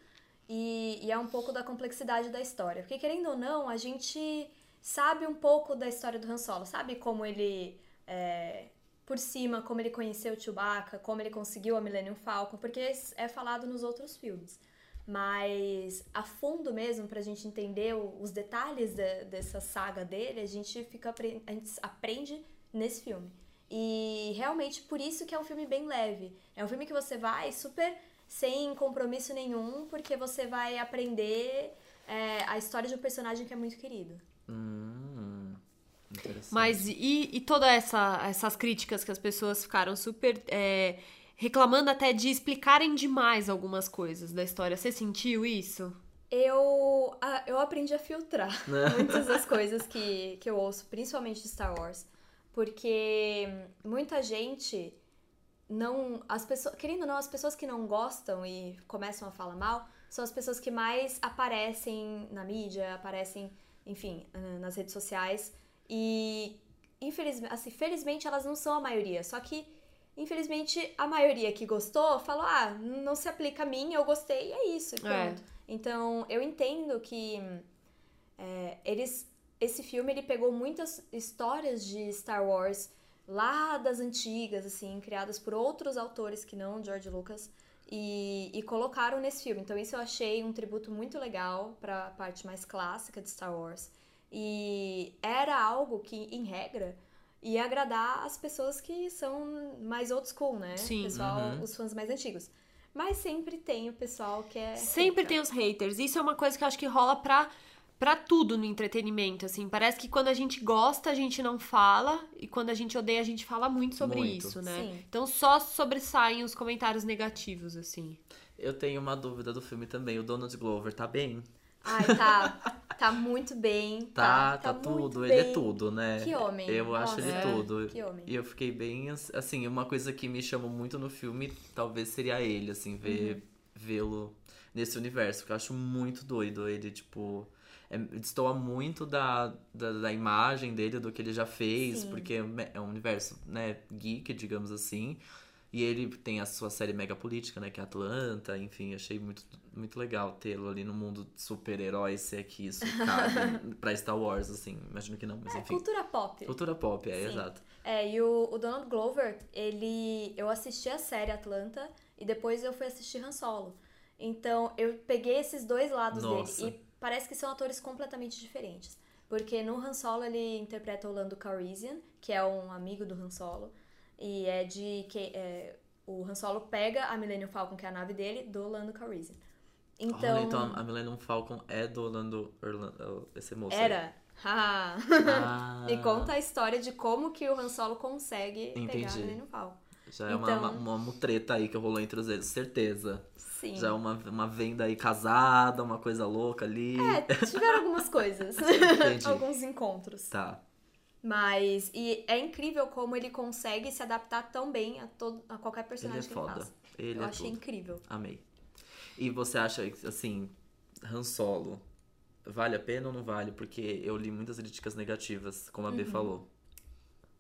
e, e é um pouco da complexidade da história. Porque, querendo ou não, a gente sabe um pouco da história do Han Solo. Sabe como ele, é, por cima, como ele conheceu o Chewbacca, como ele conseguiu a Millennium Falcon, porque é falado nos outros filmes. Mas a fundo mesmo, pra gente entender os detalhes de- dessa saga dele, a gente fica a gente aprende nesse filme. E realmente por isso que é um filme bem leve. É um filme que você vai super sem compromisso nenhum, porque você vai aprender é, a história de um personagem que é muito querido. Hum. Mas e, e todas essa, essas críticas que as pessoas ficaram super é, reclamando até de explicarem demais algumas coisas da história. Você sentiu isso? Eu, ah, eu aprendi a filtrar muitas das coisas que, que eu ouço, principalmente de Star Wars, porque muita gente não. As pessoas, querendo ou não, as pessoas que não gostam e começam a falar mal são as pessoas que mais aparecem na mídia, aparecem, enfim, nas redes sociais. E infelizmente, assim, felizmente elas não são a maioria. Só que, infelizmente, a maioria que gostou falou: ah, não se aplica a mim, eu gostei, e é isso, e É. pronto. Então, eu entendo que é, eles. Esse filme ele pegou muitas histórias de Star Wars lá das antigas, assim, criadas por outros autores que não George Lucas, e, e colocaram nesse filme. Então, isso eu achei um tributo muito legal para a parte mais clássica de Star Wars. E era algo que, em regra, ia agradar as pessoas que são mais old school, né? Sim. Pessoal, Uhum. os fãs mais antigos. Mas sempre tem o pessoal que é. Sempre hater. tem os haters. Isso é uma coisa que eu acho que rola pra, pra tudo no entretenimento, assim. Parece que quando a gente gosta, a gente não fala. E quando a gente odeia, a gente fala muito sobre Muito. isso, né? Sim. Então só sobressaem os comentários negativos, assim. Eu tenho uma dúvida do filme também. O Donald Glover tá bem? Ai, tá. Tá muito bem. Tá, Tá, tá, muito tudo. Ele é bem. tudo, né? Que homem. Eu acho Nossa, ele É. tudo. Que homem. E eu fiquei bem, assim, uma coisa que me chamou muito no filme, talvez seria ele, assim, ver Uhum. vê-lo nesse universo, que eu acho muito doido. Ele, tipo, é, destoa muito da, da, da imagem dele, do que ele já fez, Sim. porque é um universo, né, geek, digamos assim. E ele tem a sua série mega política, né, que é Atlanta, enfim, achei muito, muito legal tê-lo ali no mundo de super-heróis, se é que isso cabe pra Star Wars, assim, imagino que não, mas É, enfim. cultura pop. Cultura pop, é, Sim. exato. É, e o, o Donald Glover, ele. Eu assisti a série Atlanta e depois eu fui assistir Han Solo. Então eu peguei esses dois lados Nossa. dele. E parece que são atores completamente diferentes. Porque no Han Solo ele interpreta o Lando Calrissian, que é um amigo do Han Solo. E é de que é, o Han Solo pega a Millennium Falcon, que é a nave dele, do Lando Calrissian. Então, Olha, então a Millennium Falcon é do Orlando, Orlando esse moço era. Haha. Ah, E conta a história de como que o Han Solo consegue pegar a Entendi. Millennium Falcon. Já é uma, então- uma, uma mutreta aí que rolou entre os eles, certeza. Sim. Já é uma, uma venda aí casada, uma coisa louca ali. É, tiveram algumas coisas. Entendi. Alguns encontros. Tá. Mas. E é incrível como ele consegue se adaptar tão bem a, todo, a qualquer Ele é personagem que ele foda. faz. Ele Eu é achei tudo. incrível. Amei. E você acha, assim, Han Solo, vale a pena ou não vale? Porque eu li muitas críticas negativas, como a Uhum. B falou.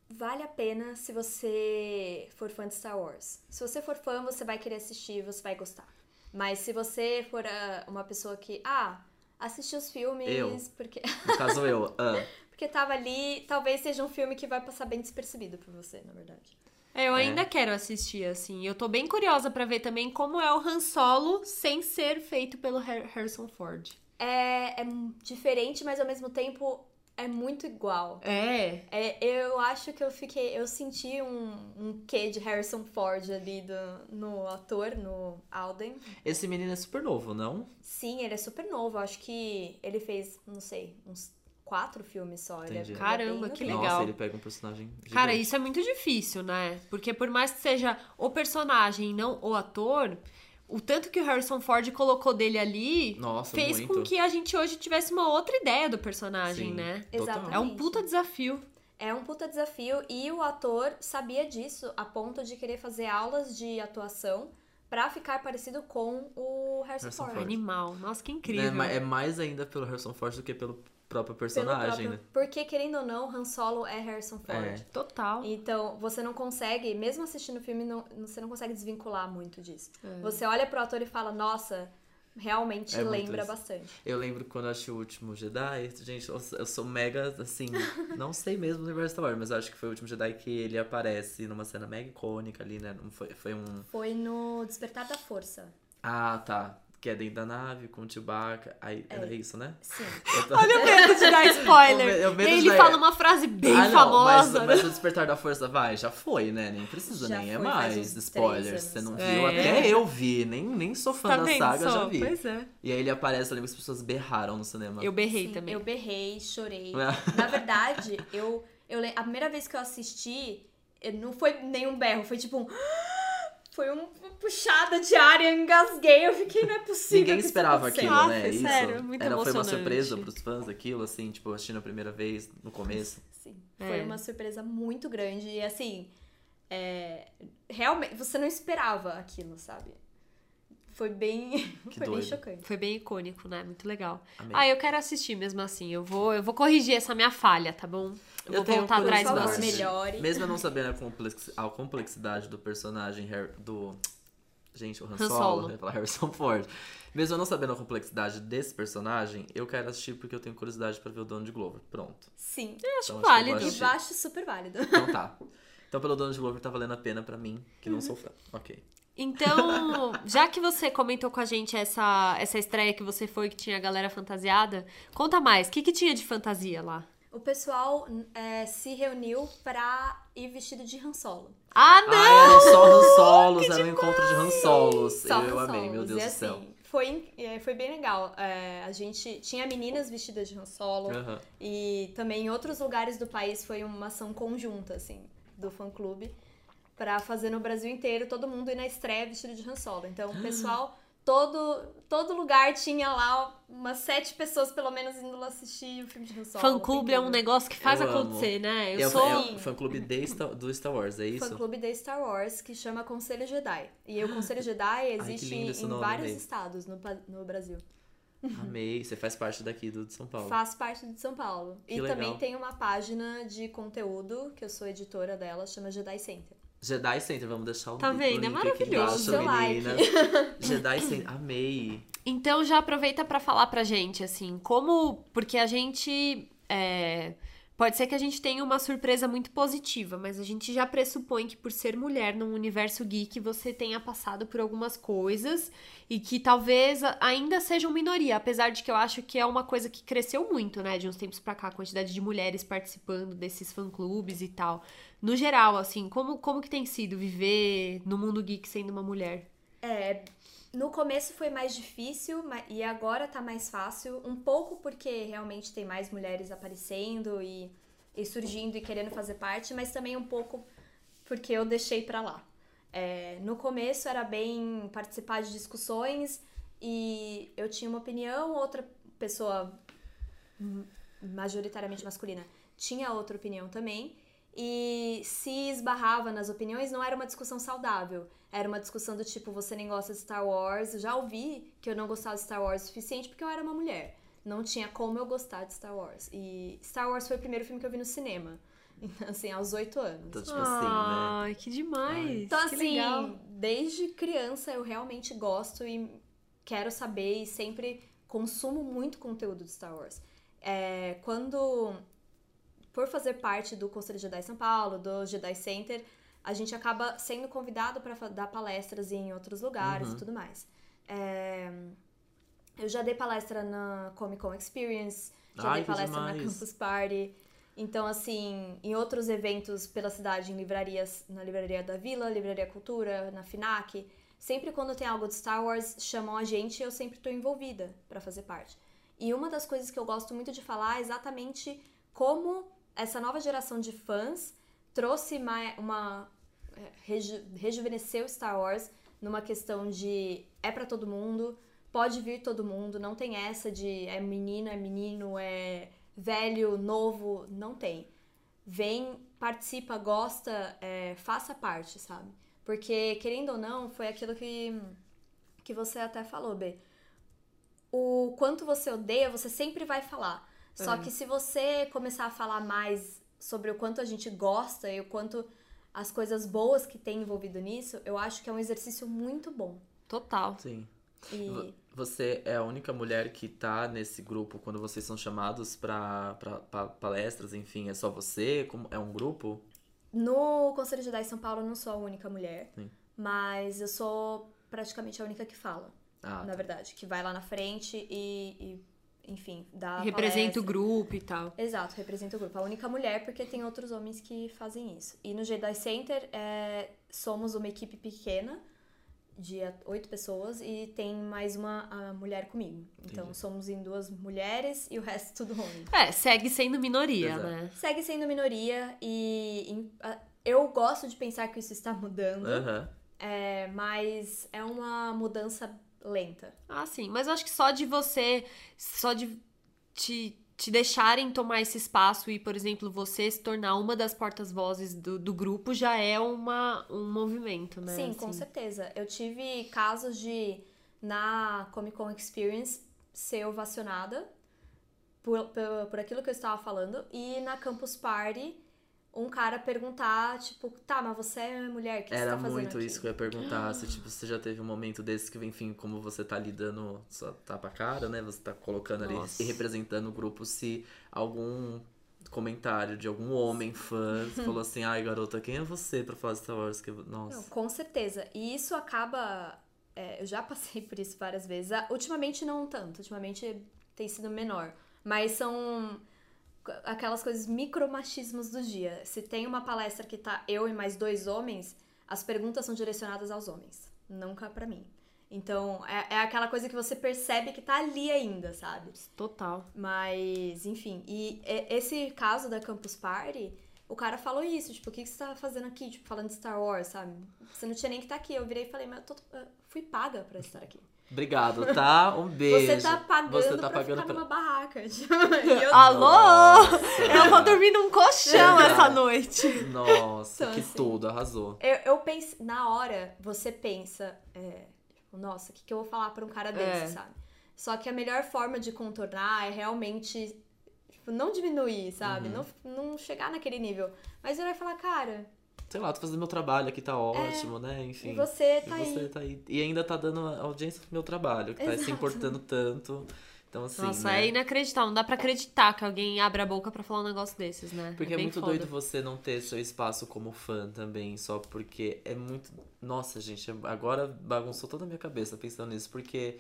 Vale a pena se você for fã de Star Wars. Se você for fã, você vai querer assistir, você vai gostar. Mas se você for ah, uma pessoa que, ah, assistiu os filmes Eu. porque No caso eu, ah, porque tava ali, talvez seja um filme que vai passar bem despercebido por você, na verdade. É, eu É. ainda quero assistir, assim. Eu tô bem curiosa pra ver também como é o Han Solo sem ser feito pelo Har- Harrison Ford. É, é diferente, mas ao mesmo tempo é muito igual. É. É, eu acho que eu fiquei. Eu senti um, um quê de Harrison Ford ali do, no ator, no Alden. esse menino é super novo, não? Sim, ele é super novo. Eu acho que ele fez, não sei, uns quatro filmes só. Ele é- Entendi. ele é Caramba, bem que legal. Nossa, ele pega um personagem Cara, gigante. isso é muito difícil, né? Porque por mais que seja o personagem e não o ator, o tanto que o Harrison Ford colocou dele ali Nossa, fez muito. com que a gente hoje tivesse uma outra ideia do personagem, Sim, né? Exatamente. É um puta desafio. É um puta desafio e o ator sabia disso a ponto de querer fazer aulas de atuação pra ficar parecido com o Harrison, Harrison Ford. Ford. Animal. Nossa, que É, incrível. ma- é mais ainda pelo Harrison Ford do que pelo próprio personagem, próprio- né? Porque, querendo ou não, Han Solo é Harrison Ford. É. Total. Então, você não consegue, mesmo assistindo o filme, não, você não consegue desvincular muito disso. É. Você olha pro ator e fala, nossa, realmente É lembra bastante. Eu lembro quando eu achei o último Jedi, gente, eu, eu sou mega, assim, não sei mesmo do universo Star Wars, mas eu acho que foi o último Jedi que ele aparece numa cena mega icônica ali, né? Não foi, foi um. Foi no Despertar da Força. Ah, tá. Que é dentro da nave, com o Chewbacca. Aí, era isso, né? Sim. Tô- Olha o medo de dar spoiler. O me- o medo e ele dar- fala uma frase bem ah, não, mas, famosa. mas o Despertar da Força vai, já foi, né? Nem precisa, Já nem é foi, faz mais spoilers. três Você não anos. viu? É. Até eu vi, nem, nem sou fã Tá da saga, só? já vi. Pois é. E aí ele aparece, eu lembro que as pessoas berraram no cinema. Eu berrei Sim, também. Eu berrei, chorei. É. Na verdade, eu, eu a primeira vez que eu assisti, não foi nenhum berro, foi tipo um. Foi um- uma puxada de ar, eu engasguei, eu fiquei, não é possível. Ninguém esperava aconteceu. aquilo, né? foi Isso sério, muito era, foi uma surpresa pros fãs aquilo, assim, tipo, assistindo a primeira vez no começo. Sim, foi É. uma surpresa muito grande. E assim, é, realmente, você não esperava aquilo, sabe? Foi bem, Que foi bem chocante. Foi bem icônico, né? Muito legal. Amei. Ah, eu quero assistir mesmo assim. Eu vou, eu vou corrigir essa minha falha, tá bom? Eu, Eu vou tenho voltar atrás do favor, melhore. Mesmo eu não sabendo a, complexi- a complexidade do personagem do. Gente, o Han, Han Solo, Solo. eu ia falar Harrison Ford. Mesmo eu não sabendo a complexidade desse personagem, eu quero assistir porque eu tenho curiosidade pra ver o Donald Glover. Pronto. Sim. Eu acho Então, acho que eu válido. Eu acho super válido. Então tá. Então pelo Donald Glover tá valendo a pena pra mim, que não sou fã. Ok. Então, já que você comentou com a gente essa, essa estreia que você foi, que tinha a galera fantasiada, conta mais. O que, que tinha de fantasia lá? O pessoal é, se reuniu pra ir vestido de Han Solo. Ah, não! Ah, eram só Han Solos, era um encontro de Han Solos. Só eu Han amei, meu Solos. Deus e do céu. assim, foi, é, foi bem legal. É, a gente tinha meninas vestidas de Han Solo. Aham. E também em outros lugares do país foi uma ação conjunta, assim, do fã-clube. Pra fazer no Brasil inteiro, todo mundo ir na estreia vestido de Han Solo. Então, o pessoal todo, todo lugar tinha lá umas sete pessoas, pelo menos, indo lá assistir o filme de Han Solo. Fã clube é um negócio que faz Eu amo. acontecer, né? Eu é, o- sou. é o fã clube de Star- do Star Wars, é isso? Fã clube da Star Wars que chama Conselho Jedi. E o Conselho Jedi existe esse em nome, vários Bê. estados no, no Brasil. Amei. Você faz parte daqui do de São Paulo. Faz parte de São Paulo. Que e legal. também tem uma página de conteúdo, que eu sou editora dela, chama Jedi Center. Jedi Center, vamos deixar o Tá vendo? É maravilhoso. embaixo, like. Jedi Center, amei. Então já aproveita pra falar pra gente, assim, como. Porque a gente. é, Pode ser que a gente tenha uma surpresa muito positiva, mas a gente já pressupõe que por ser mulher num universo geek você tenha passado por algumas coisas e que talvez ainda sejam minoria, apesar de que eu acho que é uma coisa que cresceu muito, né, de uns tempos pra cá, a quantidade de mulheres participando desses fã-clubes e tal. No geral, assim, como, como que tem sido viver no mundo geek sendo uma mulher? É, no começo foi mais difícil e agora tá mais fácil. Um pouco porque realmente tem mais mulheres aparecendo e, e surgindo e querendo fazer parte, mas também um pouco porque eu deixei pra lá. É, no começo era bem participar de discussões e eu tinha uma opinião, outra pessoa majoritariamente masculina tinha outra opinião também. E se esbarrava nas opiniões, não era uma discussão saudável. Era uma discussão do tipo, você nem gosta de Star Wars. Eu já ouvi que eu não gostava de Star Wars o suficiente porque eu era uma mulher. Não tinha como eu gostar de Star Wars. E Star Wars foi o primeiro filme que eu vi no cinema. Então, assim, aos oito anos. Então, tipo assim, né? Ai, que demais! Então, que assim, legal. desde criança eu realmente gosto e quero saber e sempre consumo muito conteúdo de Star Wars. É, quando, por fazer parte do Conselho Jedi São Paulo, do Jedi Center, a gente acaba sendo convidado para dar palestras em outros lugares Uhum. e tudo mais. É, eu já dei palestra na Comic Con Experience, já Ai, dei palestra na. Campus Party. Então, assim, em outros eventos pela cidade, em livrarias, na Livraria da Vila, Livraria Cultura, na FINAC, sempre quando tem algo de Star Wars, chamam a gente e eu sempre tô envolvida pra fazer parte. E uma das coisas que eu gosto muito de falar é exatamente como essa nova geração de fãs trouxe ma- uma. é, reju, rejuvenesceu Star Wars numa questão de é pra todo mundo, pode vir todo mundo, não tem essa de é menina, é menino, é velho, novo, não tem. Vem, participa, gosta, é, faça parte, sabe? Porque, querendo ou não, foi aquilo que, que você até falou, B. O quanto você odeia, você sempre vai falar. Só É. que se você começar a falar mais sobre o quanto a gente gosta e o quanto as coisas boas que tem envolvido nisso, eu acho que é um exercício muito bom. Total. Sim. E Vo- Você é a única mulher que tá nesse grupo quando vocês são chamados pra, pra, pra palestras, enfim, é só você? Como, é um grupo? no Conselho Jedi São Paulo eu não sou a única mulher, Sim. mas eu sou praticamente a única que fala, Ah, na verdade, que vai lá na frente e, e, enfim, dá Representa palestra. o grupo e tal. Exato, representa o grupo. A única mulher, porque tem outros homens que fazem isso. E no Jedi Center, é, somos uma equipe pequena, de oito pessoas, e tem mais uma a mulher comigo. Então, Entendi. somos em duas mulheres e o resto tudo homem. É, segue sendo minoria, Exato. né? Segue sendo minoria e em- a- eu gosto de pensar que isso está mudando, é, mas é uma mudança lenta. Ah, sim. Mas eu acho que só de você, só de te, te deixarem tomar esse espaço e, por exemplo, você se tornar uma das portas-vozes do, do grupo já é uma, um movimento, né? Sim, com assim. certeza. Eu tive casos de, na Comic Con Experience, ser ovacionada por, por, por aquilo que eu estava falando. E na Campus Party, um cara perguntar, tipo, tá, mas você é mulher, o que você Era tá fazendo muito aqui? isso que eu ia perguntar. Se tipo, você já teve um momento desse que, enfim, como você tá lidando sua tapa cara, né? Você tá colocando ali Nossa. e representando o grupo, se algum comentário de algum homem fã falou assim, ai garota, quem é você pra falar de Star Wars? Que... Nossa. Não, com certeza. E isso acaba. é, eu já passei por isso várias vezes. Ah, Ultimamente não tanto, ultimamente tem sido menor. Mas são aquelas coisas micromachismos do dia. Se tem uma palestra que tá eu e mais dois homens, as perguntas são direcionadas aos homens, nunca pra mim. Então, é, é aquela coisa que você percebe que tá ali ainda, sabe? Total. Mas, enfim, e esse caso da Campus Party, o cara falou isso, tipo, o que que você tá fazendo aqui? Tipo, falando de Star Wars, sabe? Você não tinha nem que estar aqui. Eu virei e falei, mas eu tô- eu fui paga pra estar aqui. Obrigado, tá? Um beijo. Você tá pagando Você tá pra pagando ficar pra- numa barraca. eu- Alô? Nossa. Eu vou dormir num colchão essa noite. Nossa, Então, que assim, tudo, arrasou. Eu, eu penso, na hora, você pensa, é, tipo, nossa, o que, que eu vou falar pra um cara desse, É. sabe? Só que a melhor forma de contornar é realmente, tipo, não diminuir, sabe? Uhum. Não, não chegar naquele nível. Mas ele vai falar, cara, Sei lá, tô fazendo meu trabalho aqui, tá ótimo, né? Enfim. e você tá E você aí. tá aí. E ainda tá dando audiência pro meu trabalho, que tá se Exato. importando tanto. Então, assim. Nossa, né? é inacreditável. Não dá pra acreditar que alguém abra a boca pra falar um negócio desses, né? Porque é, bem muito foda. doido você não ter seu espaço como fã também, só porque é muito. Nossa, gente, agora bagunçou toda a minha cabeça pensando nisso, porque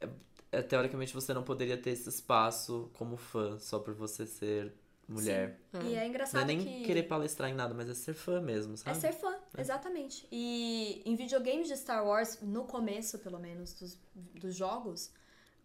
é- é, teoricamente você não poderia ter esse espaço como fã só por você ser mulher. E é Não engraçado é nem que... querer palestrar em nada, mas é ser fã mesmo, É sabe? ser fã, exatamente. E em videogames de Star Wars, no começo, pelo menos, dos, dos jogos,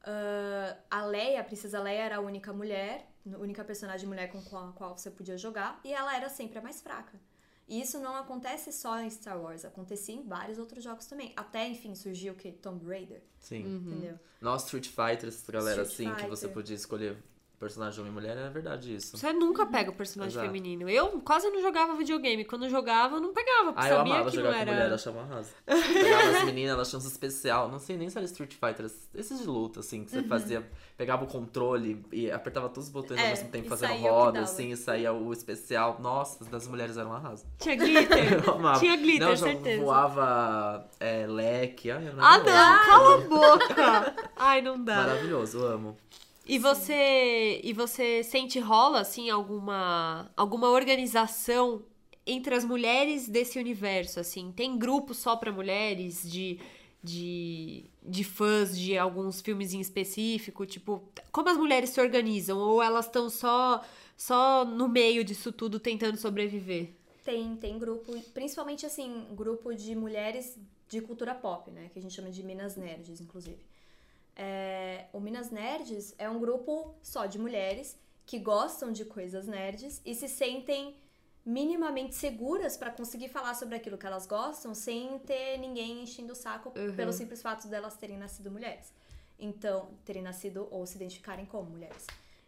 ah, a Leia, a Princesa Leia, era a única mulher, a única personagem mulher com a qual você podia jogar, e ela era sempre a mais fraca. E isso não acontece só em Star Wars, acontecia em vários outros jogos também. Até, enfim, surgiu o que? Tomb Raider, Sim. entendeu? Nossa, Street Fighter, essa galera Street assim, que você Fighter. podia escolher personagem homem e mulher, é verdade isso. Você nunca pega o personagem Exato. feminino. Eu quase não jogava videogame. Quando jogava, eu não pegava, porque Ah, eu sabia amava que jogar não com era. mulher, eu achava arraso. Pegava as meninas, elas tinham um especial. Não sei nem se era Street Fighter, esses de luta, assim, que você fazia. Pegava o controle e apertava todos os botões ao É, mesmo tempo, fazendo roda, assim, e saía o especial. Nossa, das mulheres eram um arraso. Tinha glitter. Eu amava. Tinha glitter, não, já certeza. voava é, leque. Ai, era Ah, não, cala a boca. Ai, não dá. Maravilhoso, amo. E você, e você sente rola assim alguma alguma organização entre as mulheres desse universo assim? Tem grupo só pra mulheres de de, de fãs de alguns filmes em específico, tipo, como as mulheres se organizam ou elas estão só só no meio disso tudo tentando sobreviver? Tem, tem grupo, principalmente assim, grupo de mulheres de cultura pop, né? Que a gente chama de Minas Nerds, inclusive. É, o Minas Nerds é um grupo só de mulheres que gostam de coisas nerds e se sentem minimamente seguras pra conseguir falar sobre aquilo que elas gostam sem ter ninguém enchendo o saco Uhum. pelo simples fato delas terem nascido mulheres. Então, terem nascido ou se identificarem como mulheres.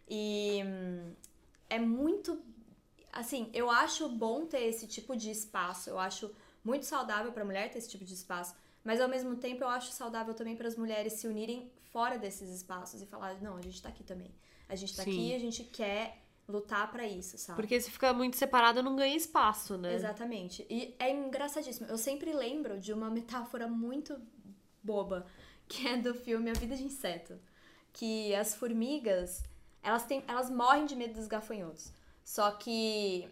E hum, é muito assim, eu acho bom ter esse tipo de espaço, eu acho muito saudável pra mulher ter esse tipo de espaço, mas ao mesmo tempo eu acho saudável também para as mulheres se unirem fora desses espaços e falar, não, a gente tá aqui também. A gente tá Sim. aqui, a gente quer lutar pra isso, sabe? Porque se fica muito separado não ganha espaço, né? Exatamente. E é engraçadíssimo. Eu sempre lembro de uma metáfora muito boba, que é do filme A Vida de Inseto. Que as formigas, elas, têm, elas morrem de medo dos gafanhotos. Só que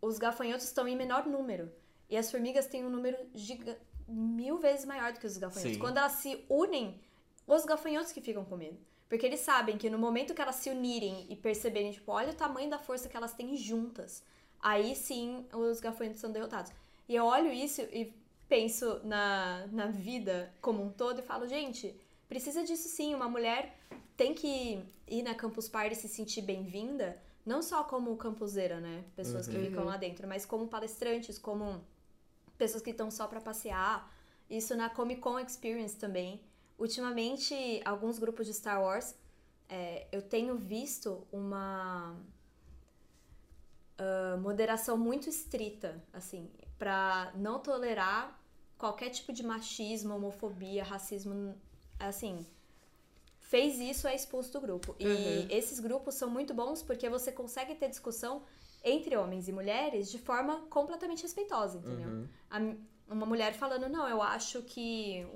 os gafanhotos estão em menor número. E as formigas têm um número giga- mil vezes maior do que os gafanhotos. Sim. Quando elas se unem, os gafanhotos que ficam com medo. Porque eles sabem que no momento que elas se unirem e perceberem, tipo, olha o tamanho da força que elas têm juntas, aí sim os gafanhotos são derrotados. E eu olho isso e penso na, na vida como um todo e falo, gente, precisa disso sim. Uma mulher tem que ir na Campus Party e se sentir bem-vinda, não só como campuseira, né? Pessoas que Uhum. ficam lá dentro, mas como palestrantes, como pessoas que estão só pra passear. Isso na Comic Con Experience também. Ultimamente, alguns grupos de Star Wars, é, eu tenho visto uma ah, moderação muito estrita, assim, pra não tolerar qualquer tipo de machismo, homofobia, racismo, assim. Fez isso, é expulso do grupo. E Uhum. esses grupos são muito bons porque você consegue ter discussão entre homens e mulheres de forma completamente respeitosa, entendeu? Uhum. A- uma mulher falando, não, eu acho que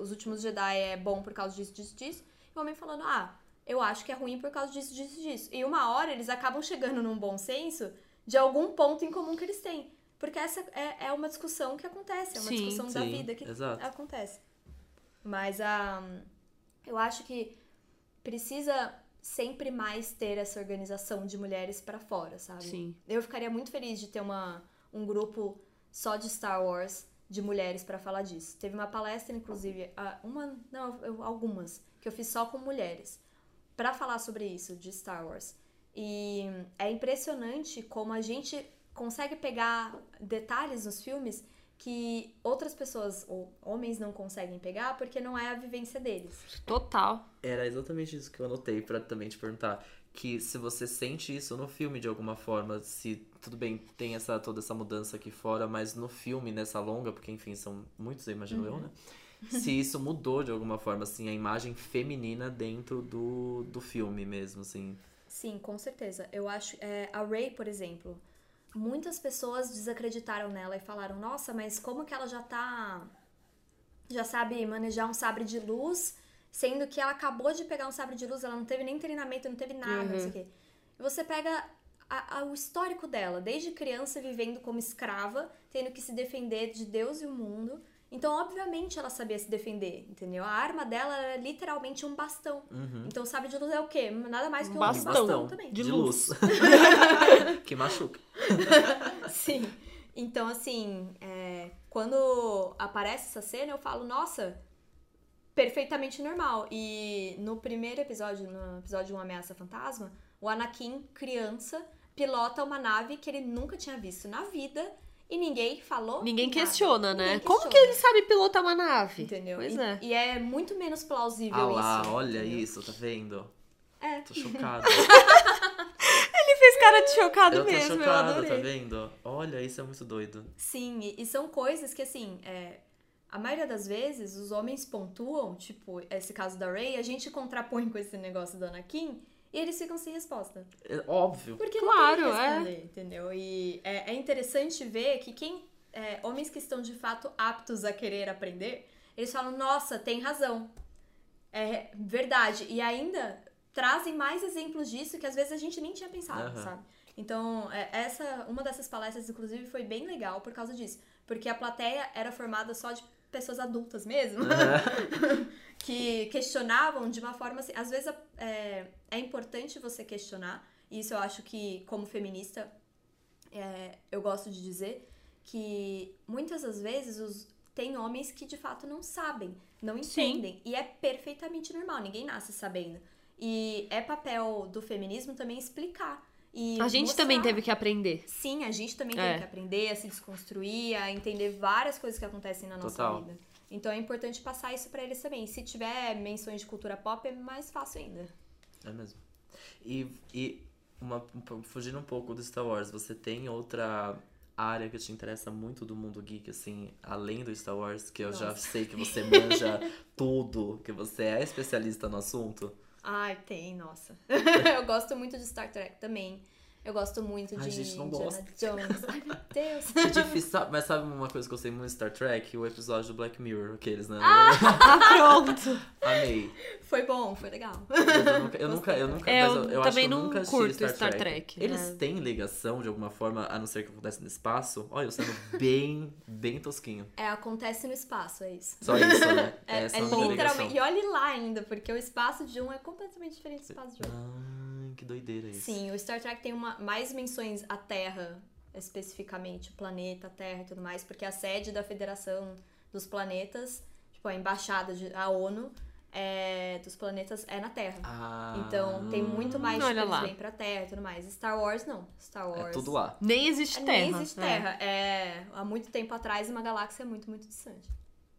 os últimos Jedi é bom por causa disso, disso, disso. E o homem falando, ah, eu acho que é ruim por causa disso, disso, disso. E uma hora eles acabam chegando num bom senso de algum ponto em comum que eles têm. Porque essa é, é uma discussão que acontece, é uma Sim, discussão da sim, vida que exato. acontece. Mas a eu acho que precisa sempre mais ter essa organização de mulheres pra fora, sabe? Sim. Eu ficaria muito feliz de ter uma, um grupo só de Star Wars de mulheres pra falar disso. Teve uma palestra, inclusive, uma, não, eu- algumas, que eu fiz só com mulheres, pra falar sobre isso, de Star Wars. E é impressionante como a gente consegue pegar detalhes nos filmes que outras pessoas ou homens não conseguem pegar porque não é a vivência deles. Total. Era exatamente isso que eu anotei pra também te perguntar. Que se você sente isso no filme de alguma forma, se tudo bem, tem essa toda essa mudança aqui fora, mas no filme, nessa longa, porque enfim, são muitos, eu imagino eu, né? Se isso mudou de alguma forma, assim, a imagem feminina dentro do, do filme mesmo, assim. Sim, com certeza. Eu acho. é, a Ray, por exemplo, muitas pessoas desacreditaram nela e falaram: Nossa, mas como que ela já tá. Já sabe manejar um sabre de luz, sendo que ela acabou de pegar um sabre de luz, ela não teve nem treinamento, não teve nada, não sei o quê. E você pega a- a- o histórico dela, desde criança vivendo como escrava, tendo que se defender de Deus e o mundo. Então, obviamente, ela sabia se defender, entendeu? A arma dela era literalmente um bastão. Então, o sabre de luz é o quê? Nada mais que um Bastão. bastão também. De luz. que machuca. Sim. Então, assim, é, quando aparece essa cena, eu falo, nossa, perfeitamente normal. E no primeiro episódio, no episódio 1 Ameaça Fantasma, o Anakin, criança, pilota uma nave que ele nunca tinha visto na vida e ninguém falou. Ninguém nada. questiona, né? Ninguém Como que questiona. ele sabe pilotar uma nave? Entendeu? Pois e, é. e é muito menos plausível Ah lá, isso. olha entendeu? isso, tá vendo? É. Tô chocada. Ele fez cara de chocado eu tô mesmo, eu chocada, adorei. tá vendo? Olha, isso é muito doido. Sim, e, e são coisas que, assim, é, a maioria das vezes os homens pontuam, tipo, esse caso da Ray, a gente contrapõe com esse negócio do Anakin e eles ficam sem resposta. É óbvio. Porque Claro, não tem é. responder, entendeu? E é, é interessante ver que quem. é, homens que estão de fato aptos a querer aprender, eles falam, nossa, tem razão. É verdade. E ainda trazem mais exemplos disso que às vezes a gente nem tinha pensado, Aham. sabe? Então, é, essa, uma dessas palestras, inclusive, foi bem legal por causa disso. Porque a plateia era formada só de pessoas adultas mesmo. que questionavam de uma forma assim. Às vezes é, é importante você questionar, e isso eu acho que, como feminista, é, eu gosto de dizer que muitas das vezes os, tem homens que de fato não sabem, não Sim. entendem. E é perfeitamente normal, ninguém nasce sabendo. E é papel do feminismo também explicar. E A gente mostrar- também teve que aprender. Sim, a gente também É. tem que aprender a se desconstruir, a entender várias coisas que acontecem na nossa Total. vida. Então é importante passar isso pra eles também. Se tiver menções de cultura pop, é mais fácil ainda. É mesmo. E, e uma, um fugindo um pouco do Star Wars, você tem outra área que te interessa muito do mundo geek, assim, além do Star Wars, que eu já Nossa. sei que você manja tudo, que você é especialista no assunto? Ai, tem, nossa. eu gosto muito de Star Trek também. Eu gosto muito Ai, de gente, não Indiana gosta. Jones. Ai, meu Deus. É difícil, sabe? mas sabe uma coisa que eu sei muito de Star Trek? O episódio do Black Mirror, aqueles, né? Ah, pronto. Amei. Foi bom, foi legal. Eu nunca, eu nunca, eu nunca, É, eu eu, eu acho também que eu não nunca curto Star, Star Trek. Trek, Eles né? têm ligação de alguma forma, a não ser que acontece no espaço? Olha, eu sendo bem, bem tosquinho. É, acontece no espaço, é isso. Só isso, né? É, é a minha literalmente. E olhe lá ainda, porque o espaço de um é completamente diferente do espaço de outro. Ai, que doideira isso. Sim, o Star Trek tem uma, mais menções à Terra, especificamente, o planeta, a Terra e tudo mais, porque a sede da Federação dos Planetas, tipo, a embaixada de, a ONU é, dos planetas é na Terra. Ah, Então tem muito mais tipo, eles vêm pra Terra e tudo mais. Star Wars não. Star Wars. É tudo lá. Nem existe É, terra. Nem existe É. Terra. É há muito tempo atrás uma galáxia muito, muito distante.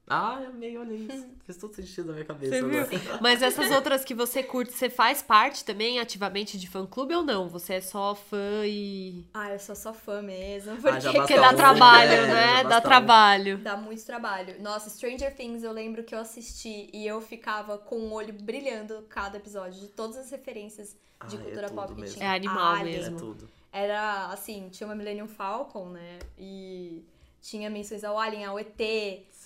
Ah, amei, olha isso. Fez todo sentido na minha cabeça Você viu? agora. Mas essas outras que você curte, você faz parte também ativamente de fã-clube ou não? Você é só fã e... Ah, eu sou só fã mesmo. Ah, Porque já Porque dá um, trabalho, né? né? Já Dá um. trabalho. Dá muito trabalho. Nossa, Stranger Things eu lembro que eu assisti e eu ficava com o olho brilhando cada episódio, de todas as referências de Ai, é cultura tudo pop que mesmo. tinha. É animal Alien, mesmo. É tudo. Era assim, tinha uma Millennium Falcon, né? E tinha menções ao Alien, ao ET,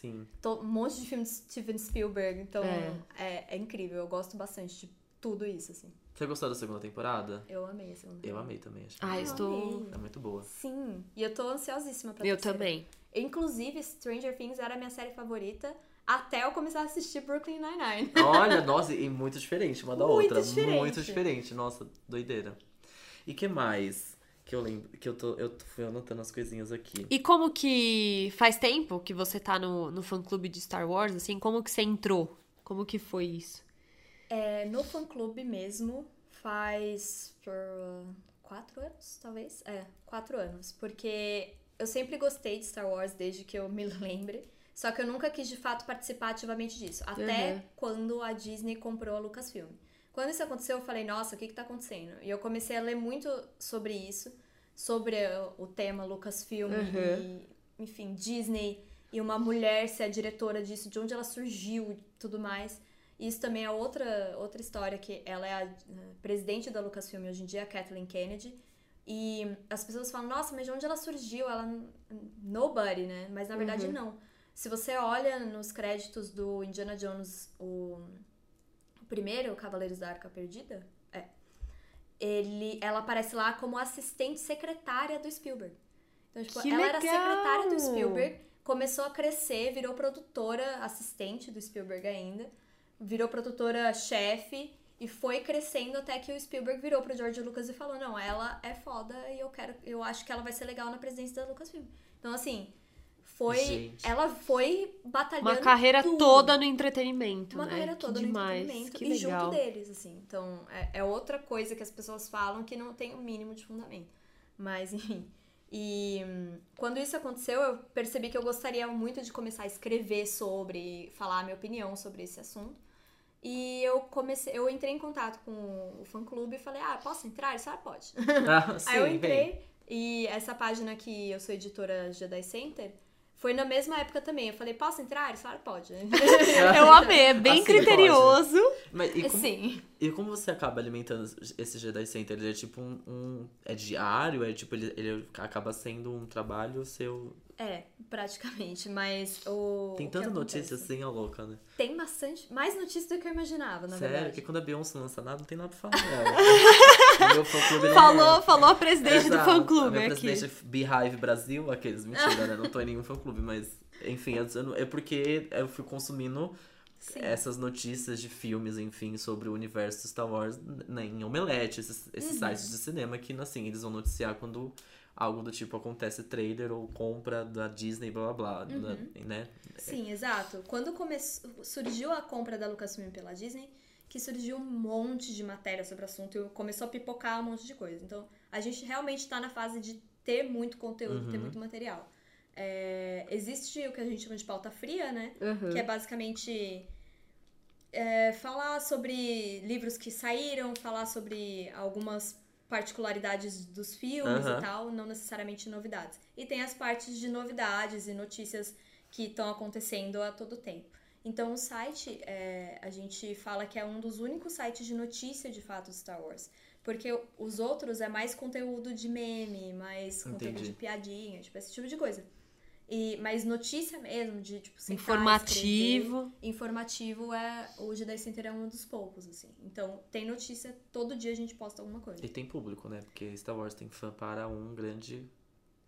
Sim. to- um monte de filme de Steven Spielberg. Então É. é. É, incrível, eu gosto bastante de tudo isso, assim. Você gostou da segunda temporada? Eu amei a segunda. Eu amei também, acho. Ah, Eu estou... amei. É muito boa. Sim, e eu tô ansiosíssima pra Eu terceira. também. Inclusive, Stranger Things era a minha série favorita até eu começar a assistir Brooklyn Nine-Nine. Olha, nossa, e muito diferente uma da Muito outra. diferente. Muito diferente. Nossa, doideira. E que mais que eu lembro? Que eu, tô, eu tô- fui anotando as coisinhas aqui. E como que faz tempo que você tá no, no fã-clube de Star Wars, assim? Como que você entrou? Como que foi isso? É, no fã-clube mesmo, faz por quatro anos, talvez? É, quatro anos. Porque eu sempre gostei de Star Wars desde que eu me lembre. Só que eu nunca quis de fato participar ativamente disso. Até Uhum. quando a Disney comprou a Lucasfilm. Quando isso aconteceu, eu falei, nossa, o que que tá acontecendo? E eu comecei a ler muito sobre isso, sobre o- o tema Lucasfilm Uhum. e, enfim, Disney e uma mulher ser a diretora disso, de onde ela surgiu e tudo mais. E Isso também é outra, outra história, que ela é a eh, presidente da Lucasfilm hoje em dia, a Kathleen Kennedy. E as pessoas falam, nossa, mas de onde ela surgiu? Ela. Nobody, né? Mas na verdade Uhum. não. Se você olha nos créditos do Indiana Jones, o primeiro, o Cavaleiros da Arca Perdida, é. Ele, ela aparece lá como assistente secretária do Spielberg. Então, tipo, Que ela era legal! secretária do Spielberg, começou a crescer, virou produtora assistente do Spielberg ainda, virou produtora-chefe e foi crescendo até que o Spielberg virou pro George Lucas e falou: "Não, ela é foda e eu quero, eu acho que ela vai ser legal na presidência da Lucasfilm". Então assim, foi, Gente. ela foi batalhando Uma carreira tudo. toda no entretenimento, uma né? carreira Que toda demais. no entretenimento que e legal. junto deles, assim. Então, é, é outra coisa que as pessoas falam que não tem o mínimo de fundamento. Mas, enfim. E hum, quando isso aconteceu, eu percebi que eu gostaria muito de começar a escrever sobre, falar a minha opinião sobre esse assunto. E eu comecei, eu entrei em contato com o fã clube e falei: "Ah, posso entrar?" Ele disse: "Ah, pode". Ah, sim, Aí eu entrei e essa página que eu sou editora Jedi Center foi na mesma época também. Eu falei, posso entrar? Eles falaram, pode. Eu amei, é bem Assim criterioso. Mas e como, Sim. e como você acaba alimentando esse Jedi Center? Ele é tipo um. um- é diário? É tipo, ele, ele acaba sendo um trabalho seu. É, praticamente. Mas o. Tem tanta notícia assim, ó, louca, né? Tem bastante. Mais notícias do que eu imaginava, na Sério, verdade. porque quando a Beyoncé não lança nada, não tem nada pra falar dela. meu fã clube Falou, é. falou a presidente do Exato. fã A clube minha aqui. presidente é Beehive Brasil, aqueles, mentira, né? Não tô em nenhum fã clube, mas enfim, é porque eu fui consumindo Sim. essas notícias de filmes, enfim, sobre o universo Star Wars né, em Omelete, esses, esses Uhum. sites de cinema que, assim, eles vão noticiar quando algo do tipo acontece trailer ou compra da Disney, blá blá blá, Uhum. né? Sim, exato. Quando começou, surgiu a compra da Lucasfilm pela Disney, que surgiu um monte de matéria sobre o assunto e começou a pipocar um monte de coisa. Então, a gente realmente tá na fase de ter muito conteúdo, ter Uhum. muito material. É, existe o que a gente chama de pauta fria, né? Uhum. que é basicamente é, falar sobre livros que saíram, falar sobre algumas particularidades dos filmes Aham. e tal, não necessariamente novidades. E tem as partes de novidades e notícias que estão acontecendo a todo tempo. Então o site, é, a gente fala que é um dos únicos sites de notícia de fato de Star Wars. Porque os outros é mais conteúdo de meme, mais conteúdo Entendi. de piadinha, tipo, esse tipo de coisa. E, mas notícia mesmo, de tipo, sentar, escrever, Informativo. informativo é o Jedi Center é um dos poucos, assim. Então, tem notícia, todo dia a gente posta alguma coisa. E tem público, né? Porque Star Wars tem fã para um grande.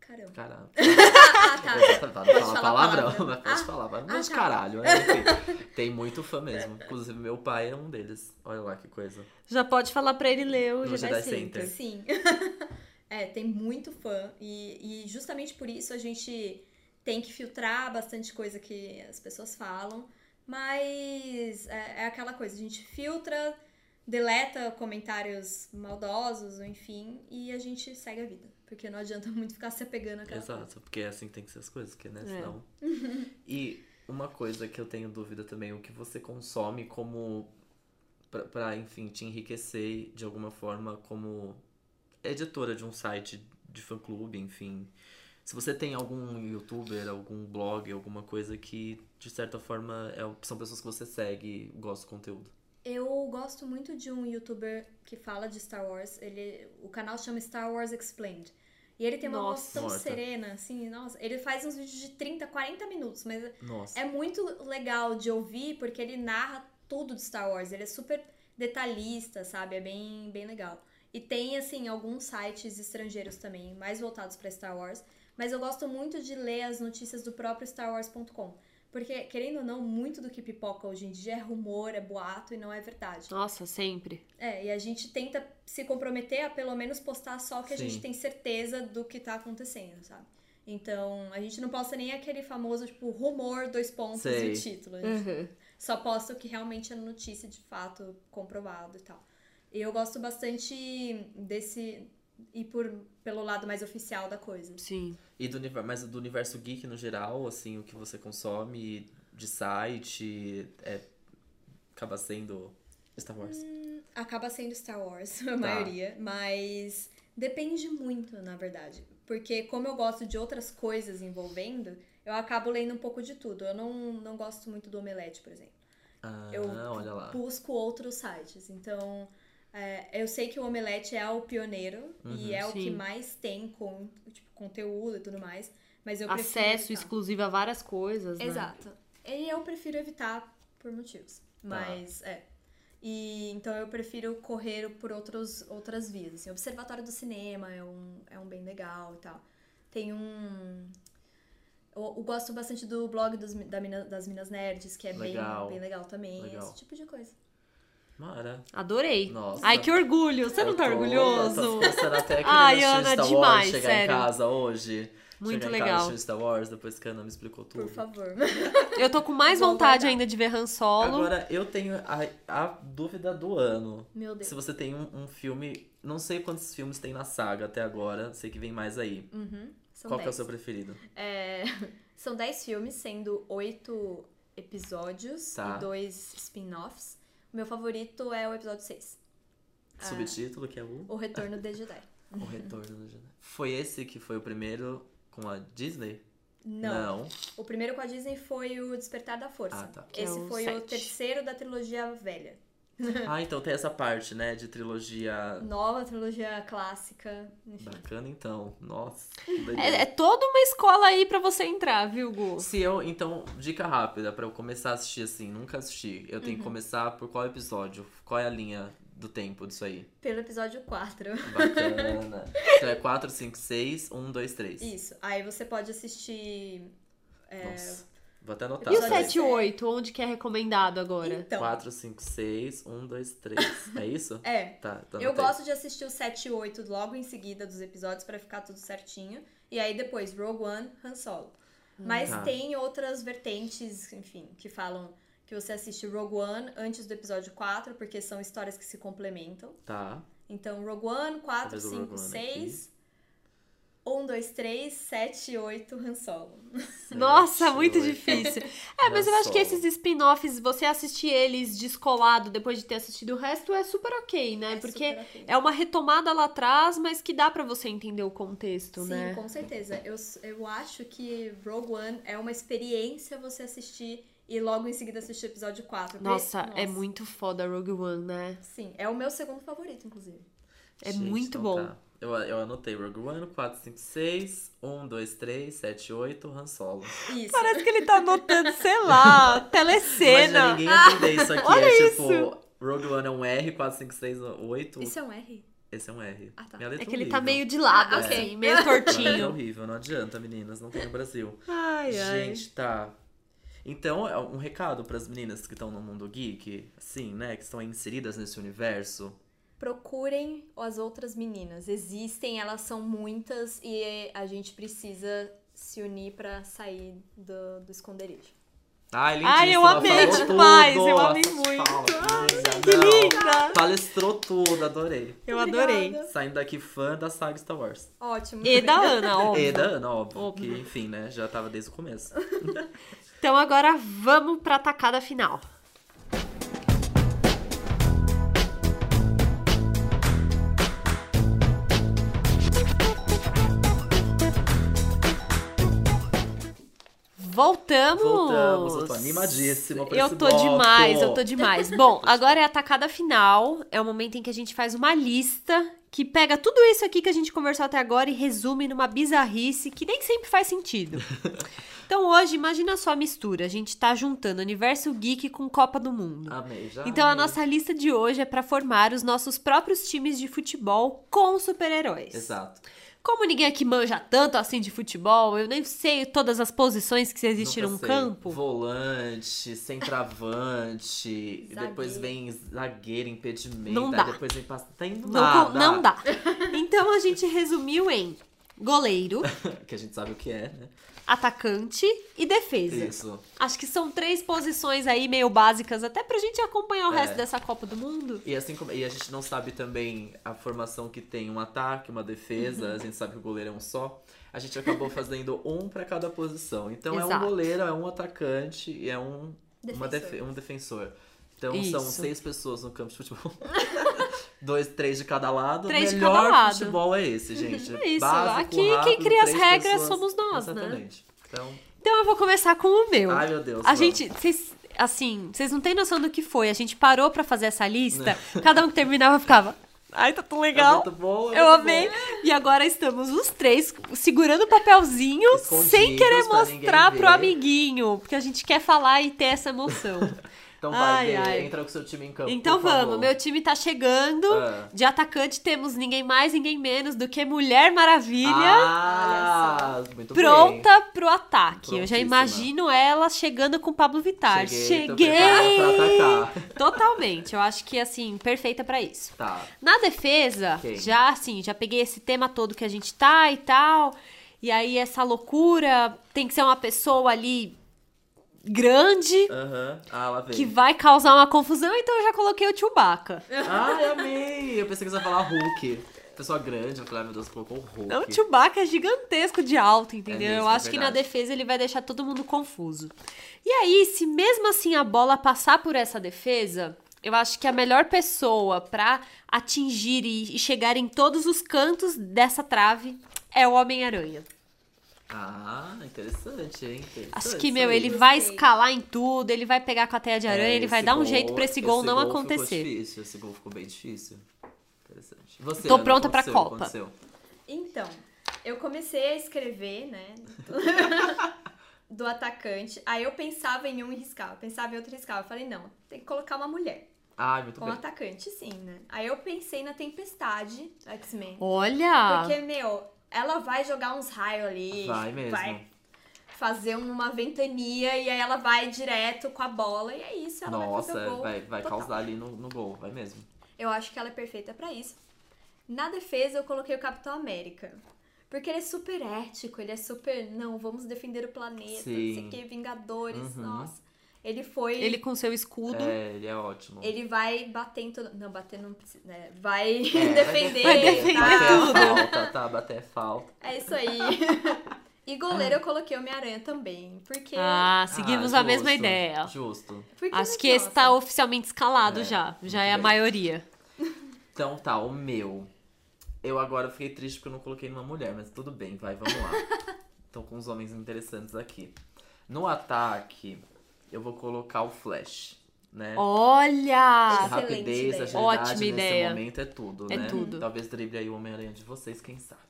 Caramba. Caralho. Ah, tá. Exato, Pode falar palavrão, mas pode Ah, falar. Mas ah, mas tá. caralho, né? Enfim, tem muito fã mesmo. Inclusive, meu pai é um deles. Olha lá que coisa. Já pode falar pra ele ler o Jedi, Jedi Center. Center. Sim. é, tem muito fã. E, e justamente por isso a gente tem que filtrar bastante coisa que as pessoas falam. Mas é, é aquela coisa, a gente filtra, deleta comentários maldosos, ou enfim, e a gente segue a vida. Porque não adianta muito ficar se apegando àquela coisa. Exato, porque é assim que tem que ser as coisas, que, né? É. Senão. e uma coisa que eu tenho dúvida também, o que você consome como. Pra, pra, enfim, te enriquecer de alguma forma como editora de um site de fã-clube, enfim. Se você tem algum youtuber, algum blog, alguma coisa que, de certa forma, é, são pessoas que você segue e gosta do conteúdo. Eu gosto muito de um youtuber que fala de Star Wars. Ele, o canal chama Star Wars Explained. E ele tem uma voz tão serena, assim, nossa. Ele faz uns vídeos de 30, 40 minutos, mas Nossa. é muito legal de ouvir porque ele narra tudo de Star Wars. Ele é super detalhista, sabe? É bem, bem legal. E tem, assim, alguns sites estrangeiros também, mais voltados pra Star Wars. Mas eu gosto muito de ler as notícias do próprio StarWars.com. Porque, querendo ou não, muito do que pipoca hoje em dia é rumor, é boato e não é verdade. Nossa, sempre. É, e a gente tenta se comprometer a pelo menos postar só o que a Sim. gente tem certeza do que tá acontecendo, sabe? Então, a gente não posta nem aquele famoso, tipo, rumor, dois pontos Sei. e o título. A gente Uhum. só posta o que realmente é notícia de fato comprovado e tal. E eu gosto bastante desse ir por, pelo lado mais oficial da coisa. Sim. E do universo, mas do universo geek no geral, assim, o que você consome de site é, acaba sendo Star Wars. Acaba sendo Star Wars, a maioria, mas depende muito, na verdade. Porque como eu gosto de outras coisas envolvendo, eu acabo lendo um pouco de tudo. Eu não, não gosto muito do Omelete, por exemplo. Ah, Eu olha lá. busco outros sites. Então, é, eu sei que o Omelete é o pioneiro e é o que Sim. mais tem com, tipo, conteúdo e tudo mais. Mas eu Acesso exclusivo a várias coisas, né? Exato. E eu prefiro evitar por motivos. Mas, é. E então eu prefiro correr por outros, outras vias. Assim, o Observatório do Cinema é um, é um bem legal e tal. Tem um. Eu, eu gosto bastante do blog dos, da mina- das Minas Nerds, que é Legal. bem, bem legal também. Legal. Esse tipo de coisa. Mara. Adorei. Nossa. Ai, que orgulho. Você não tá tô- orgulhoso? Tô pensando até Ai, Ana, Star Wars, demais, chegar sério. em casa hoje. Muito chegar em legal. casa assistir Star Wars, depois que a Ana me explicou tudo. Por favor. Eu tô com mais vontade ainda de ver Han Solo. Agora, eu tenho a, a dúvida do ano. Meu Deus. Se você tem um, um filme. Não sei quantos filmes tem na saga até agora, sei que vem mais aí. Uhum. São Qual que é o 10. seu preferido? É, são 10 filmes, sendo 8 episódios Tá. e dois spin-offs. O meu favorito é o episódio 6. Ah. Subtítulo, que é o, O Retorno de Jedi. o Retorno do Jedi. Foi esse que foi o primeiro com a Disney? Não. O primeiro com a Disney foi o Despertar da Força. Ah, tá. É Esse o foi o terceiro da trilogia velha. Ah, então tem essa parte, né? De trilogia. Nova trilogia clássica. Enfim. Bacana, então. Nossa. É, é toda uma escola aí pra você entrar, viu, Gu? Se eu, então, dica rápida pra eu começar a assistir assim, nunca assisti. Eu Uhum. tenho que começar por qual episódio? Qual é a linha do tempo disso aí? Pelo episódio 4. Bacana. então é 4, 5, 6, 1, 2, 3. Isso. Aí você pode assistir. Nossa. Vou até anotar. E o Episódio 7 e 8, onde que é recomendado agora? Então. 4, 5, 6, 1, 2, 3. É isso? É. Tá, então Eu gosto de assistir o 7 e 8 logo em seguida dos episódios pra ficar tudo certinho. E aí depois, Rogue One, Han Solo. Mas Tá. tem outras vertentes, enfim, que falam que você assiste Rogue One antes do episódio 4, porque são histórias que se complementam. Tá. Então, Rogue One, 4, Talvez o 5, Rogue One 6. 1, 2, 3, 7 e 8, Han Solo. Nossa, Sete, muito oito. difícil. É, mas eu acho que esses spin-offs, você assistir eles descolado depois de ter assistido o resto, é super ok, né? É Porque super ok. é uma retomada lá atrás, mas que dá pra você entender o contexto, Sim, né? com certeza. Eu, eu acho que Rogue One é uma experiência você assistir e logo em seguida assistir o episódio 4. porque- Nossa, é muito foda Rogue One, né? Sim, é o meu segundo favorito, inclusive. É Gente, muito então bom. tá. Eu, eu anotei Rogue One, 4, 5, 6, 1, 2, 3, 7, 8, Han Solo. Isso. Parece que ele tá anotando, sei lá, Mas telecena. ninguém ia entender isso aqui. olha é isso. tipo, Rogue One é um R, 4, 5, 6, 8. Isso é um R? Esse é um R. Ah, tá. Minha letra É que ele horrível. tá meio de lado, Ah, assim, ok. meio letra é tortinho. horrível, não adianta, meninas. Não tem no Brasil. Ai, ai. Gente, tá. Então, é um recado pras meninas que estão no mundo geek, assim, né? Que estão inseridas nesse universo. Procurem as outras meninas. Existem, elas são muitas e a gente precisa se unir pra sair do, do esconderijo. Ai, Ai, eu amei demais, tudo. eu amei muito. amiga, Que não. linda! Palestrou tudo, adorei. Eu adorei. Obrigada. Saindo daqui fã da saga Star Wars. Ótimo. E da Ana, óbvio. E da Ana, óbvio. Óbvio. Que, enfim, né? Já tava desde o começo. Então agora vamos pra tacada final. Voltamos! Voltamos, eu tô animadíssima pra Eu tô bloco. demais, eu tô demais. Bom, agora é a tacada final. É o momento em que a gente faz uma lista que pega tudo isso aqui que a gente conversou até agora e resume numa bizarrice que nem sempre faz sentido. Então hoje, imagina só a mistura. A gente tá juntando Universo Geek com Copa do Mundo. Amei, já. Então a amei. nossa lista de hoje é pra formar os nossos próprios times de futebol com super-heróis. Exato. Como ninguém aqui manja tanto assim de futebol, eu nem sei todas as posições que existem num campo. Volante, centroavante, depois vem zagueiro, impedimento, Não dá. depois vem passa. Tem Não, nada. co- não dá. Então a gente resumiu em goleiro, que a gente sabe o que é, né? Atacante e defesa. Isso. Acho que são três posições aí meio básicas, até pra gente acompanhar o É. resto dessa Copa do Mundo. E assim como. E a gente não sabe também a formação que tem um ataque, uma defesa, Uhum. a gente sabe que o goleiro é um só. A gente acabou fazendo um pra cada posição. Então é Exato. um goleiro, é um atacante e é um, uma Defensor. defe- um defensor. Então são Isso. seis pessoas no campo de futebol. Dois, três de cada lado. Três o de melhor cada lado. futebol é esse, gente. É isso. Básico, Aqui quem rápido, cria as regras pessoas. somos nós, né? Exatamente. Então, Então eu vou começar com o meu. ai meu Deus. A vamos. gente, vocês, assim, vocês não têm noção do que foi. A gente parou pra fazer essa lista, cada um que terminava ficava. Ai, tá tão É legal. muito bom, é Eu amei. bom. E agora estamos os três segurando o papelzinho Escondidos sem querer mostrar pro amiguinho. Porque a gente quer falar e ter essa emoção. Então vai, Ai, ai. entra com o seu time em campo. então por favor. vamos, meu time tá chegando. Ah. De atacante temos ninguém mais, ninguém menos do que Mulher Maravilha. Ah, muito bem. Pronta pro ataque. Eu já imagino ela chegando com o Pablo Vittar. Cheguei, Cheguei! preparado pra atacar. Totalmente. Eu acho que, assim, perfeita pra isso. Tá. Na defesa, Quem? já assim, já peguei esse tema todo que a gente tá e tal. E aí essa loucura tem que ser uma pessoa ali grande Aham. Ah, que vai causar uma confusão, então eu já coloquei o Chewbacca. Ai, amei! Eu pensei que você ia falar Hulk. Pessoa grande, eu falei, ai meu Deus, colocou o Hulk. Não, o Chewbacca é gigantesco de alto, entendeu? É mesmo, eu é acho que na defesa ele vai deixar todo mundo confuso. E aí, se mesmo assim a bola passar por essa defesa, eu acho que a melhor pessoa pra atingir e chegar em todos os cantos dessa trave é o Homem-Aranha. Ah, interessante, hein? Interessante Acho que, meu, ele vai escalar em tudo, ele vai pegar com a teia de aranha, É, ele vai esse dar um gol- jeito pra esse gol não gol ficou acontecer. difícil, esse gol ficou bem difícil. Interessante. Você, Tô Ana, pronta pra Copa. aconteceu? Então, eu comecei a escrever, né? do atacante. Aí eu pensava em um e riscava. Pensava em outro e riscava. Eu falei, não, tem que colocar uma mulher. Ai, muito Com bem. atacante, sim, né? Aí eu pensei na Tempestade, X-Men. Olha! Porque, meu, ela vai jogar uns raios ali. Vai mesmo. Vai fazer uma ventania e aí ela vai direto com a bola. E é isso, ela vai Nossa, fazer o gol. vai, vai total. causar ali no, no gol, vai mesmo. Eu acho que ela é perfeita pra isso. Na defesa, eu coloquei o Capitão América. Porque ele é super ético, ele é super. Não, vamos defender o planeta, Sim. não sei o que, Vingadores, Uhum. nossa. Ele foi. Ele com seu escudo. É, ele é ótimo. ele vai bater em todo. Não, bater não precisa. Né? Vai É, defender. Vai defender tá? bater tudo. é falta, tá? Bater falta. É isso aí. E goleiro eu coloquei o Homem-Aranha também. Porque. Ah, seguimos Ah, a mesma justo, ideia. Justo. porque Acho que esse nossa, tá oficialmente escalado É, já. Já é a maioria. Então tá, o meu. Eu agora fiquei triste porque eu não coloquei numa mulher, mas tudo bem, vai, vamos lá. Tô com uns homens interessantes aqui. No ataque, eu vou colocar o Flash, né? Olha! Excelente Rapidez, ideia. agilidade Ótima nesse ideia. momento é tudo, É né? tudo. Talvez drible aí o Homem-Aranha de vocês, quem sabe.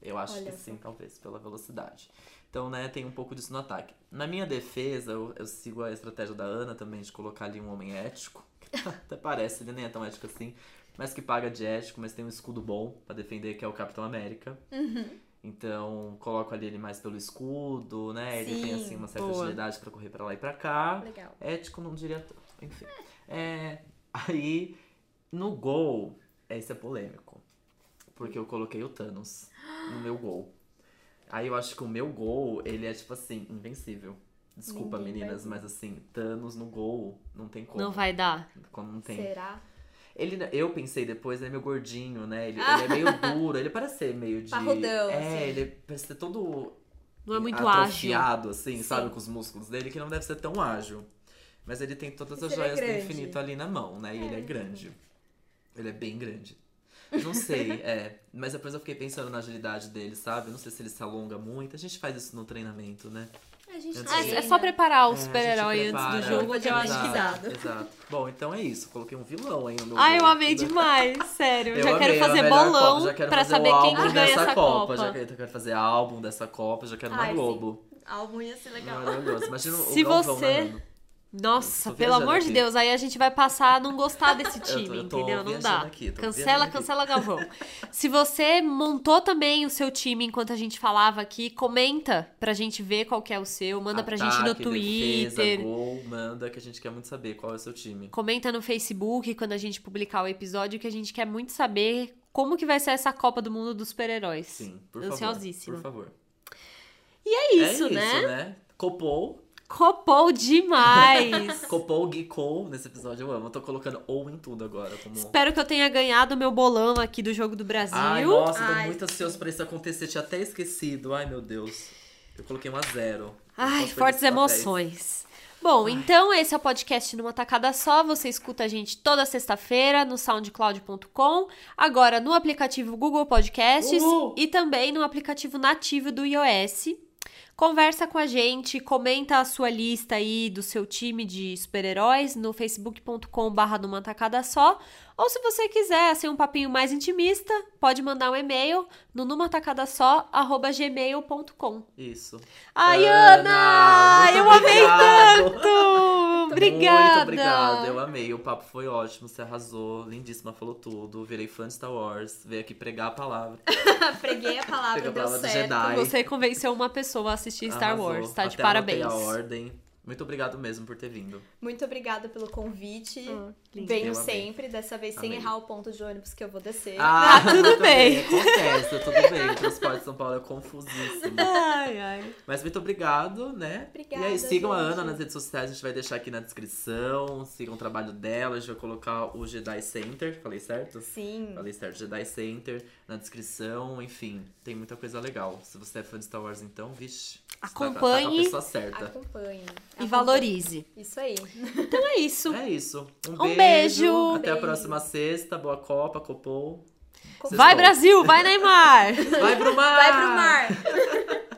Eu acho Olha que sim, talvez, pela velocidade. Então, né, tem um pouco disso no ataque. Na minha defesa, eu, eu sigo a estratégia da Ana também de colocar ali um homem ético. que Até parece, ele nem é tão ético assim. Mas que paga de ético, mas tem um escudo bom pra defender, que é o Capitão América. Uhum. Então, coloco ali ele mais pelo escudo, né? Ele tem, Sim, assim, uma certa boa. agilidade pra correr pra lá e pra cá. Legal. Ético não diria tanto, enfim. É, aí, no gol, esse é polêmico. Porque eu coloquei o Thanos no meu gol. Aí eu acho que o meu gol, ele é tipo assim, invencível. Desculpa, Ninguém meninas, mas assim, Thanos no gol, não tem como. Não vai dar. Quando não tem. Será? Ele, eu pensei depois, é meio gordinho, né? Ele, ele é meio duro, ele parece ser meio de. Parrudão, é, assim. ele parece ser todo Não é muito ágil. atrofiado, assim, Sim. sabe? Com os músculos dele, que não deve ser tão ágil. Mas ele tem todas as é joias do grande. infinito ali na mão, né? E ele é É. grande. Ele é bem grande. Não sei, é. Mas depois eu fiquei pensando na agilidade dele, sabe? Não sei se ele se alonga muito. A gente faz isso no treinamento, né? A gente É, Ah, treina. é só preparar o É, super-herói antes do jogo, que eu acho que dá. Exato. Bom, então é isso. Coloquei um vilão aí no meu Ai, eu amei demais, sério. Eu já amei, quero é fazer bolão Copa, já quero pra fazer o saber quem álbum que ganha dessa essa Copa. Copa. Já quero, quero fazer álbum dessa Copa, já quero na Ai, sim. Globo. Álbum ia ser legal. Maravilhoso. Imagina o Se Galvão você- narrando. Nossa, Tô pelo amor de aqui. Deus, aí a gente vai passar a não gostar desse tô- time, eu tô entendeu? Não dá. aqui, tô cancela, viajando aqui. cancela Galvão. Se você montou também o seu time enquanto a gente falava aqui, comenta pra gente ver qual que é o seu, manda pra gente no Ataque, Twitter. Defesa, gol, manda que a gente quer muito saber qual é o seu time. Comenta no Facebook quando a gente publicar o episódio, que a gente quer muito saber como que vai ser essa Copa do Mundo dos super-heróis. Sim, por Ansiosíssima. favor. Por favor. E é isso, é né? isso, né? Copou. Copou demais! Copou, geekou nesse episódio, eu amo. Eu tô colocando ou em tudo agora. Como... Espero que eu tenha ganhado meu bolão aqui do Jogo do Brasil. Ai, nossa, tô Ai. muito ansioso pra isso acontecer. Tinha até esquecido. Ai, meu Deus. Eu coloquei um a zero. Ai, fortes emoções. Bom, então esse é o podcast numa tacada só. Você escuta a gente toda sexta-feira no soundcloud.com, agora no aplicativo Google Podcasts Uhul! e também no aplicativo nativo do iOS. Conversa com a gente, comenta a sua lista aí do seu time de super-heróis no facebook.com/barra numa tacada só. Ou se você quiser assim, um papinho mais intimista, pode mandar um e-mail no numatacadasó@gmail.com. Isso. Ai, Ana, Ana! Eu amei tanto! Obrigada! Muito obrigado, eu amei. O papo foi ótimo, você arrasou, lindíssima, falou tudo. Virei fã de Star Wars, veio aqui pregar a palavra. Preguei a palavra, Preguei a deu palavra do certo. Jedi. Você convenceu uma pessoa a assistir Star Arrasou. Wars, tá de Até parabéns. anotei a ordem. Muito obrigado mesmo por ter vindo. Muito obrigada pelo convite. Ah, lindo. Venho Eu amei. sempre, dessa vez sem Amei. errar o ponto de ônibus que eu vou descer. Ah, tudo muito bem. Acontece, tudo bem. O transporte de São Paulo é confusíssimo. Ai, ai. Mas muito obrigado, né? Obrigada, E aí, sigam a gente. Ana nas redes sociais, a gente vai deixar aqui na descrição. Sigam o trabalho dela, a gente vai colocar o Jedi Center. Falei certo? Sim. Falei certo, Jedi Center na descrição, enfim, tem muita coisa legal. Se você é fã de Star Wars, então, vixe, você tá- tá com Acompanhe. a pessoa certa. Acompanhe. E valorize. Isso aí. Então é isso. É isso. Um, Um beijo. beijo. Até a Beijo. próxima sexta. Boa Copa, Copou. Vai, Brasil! Vai, Neymar! Vai pro mar! Vai pro mar!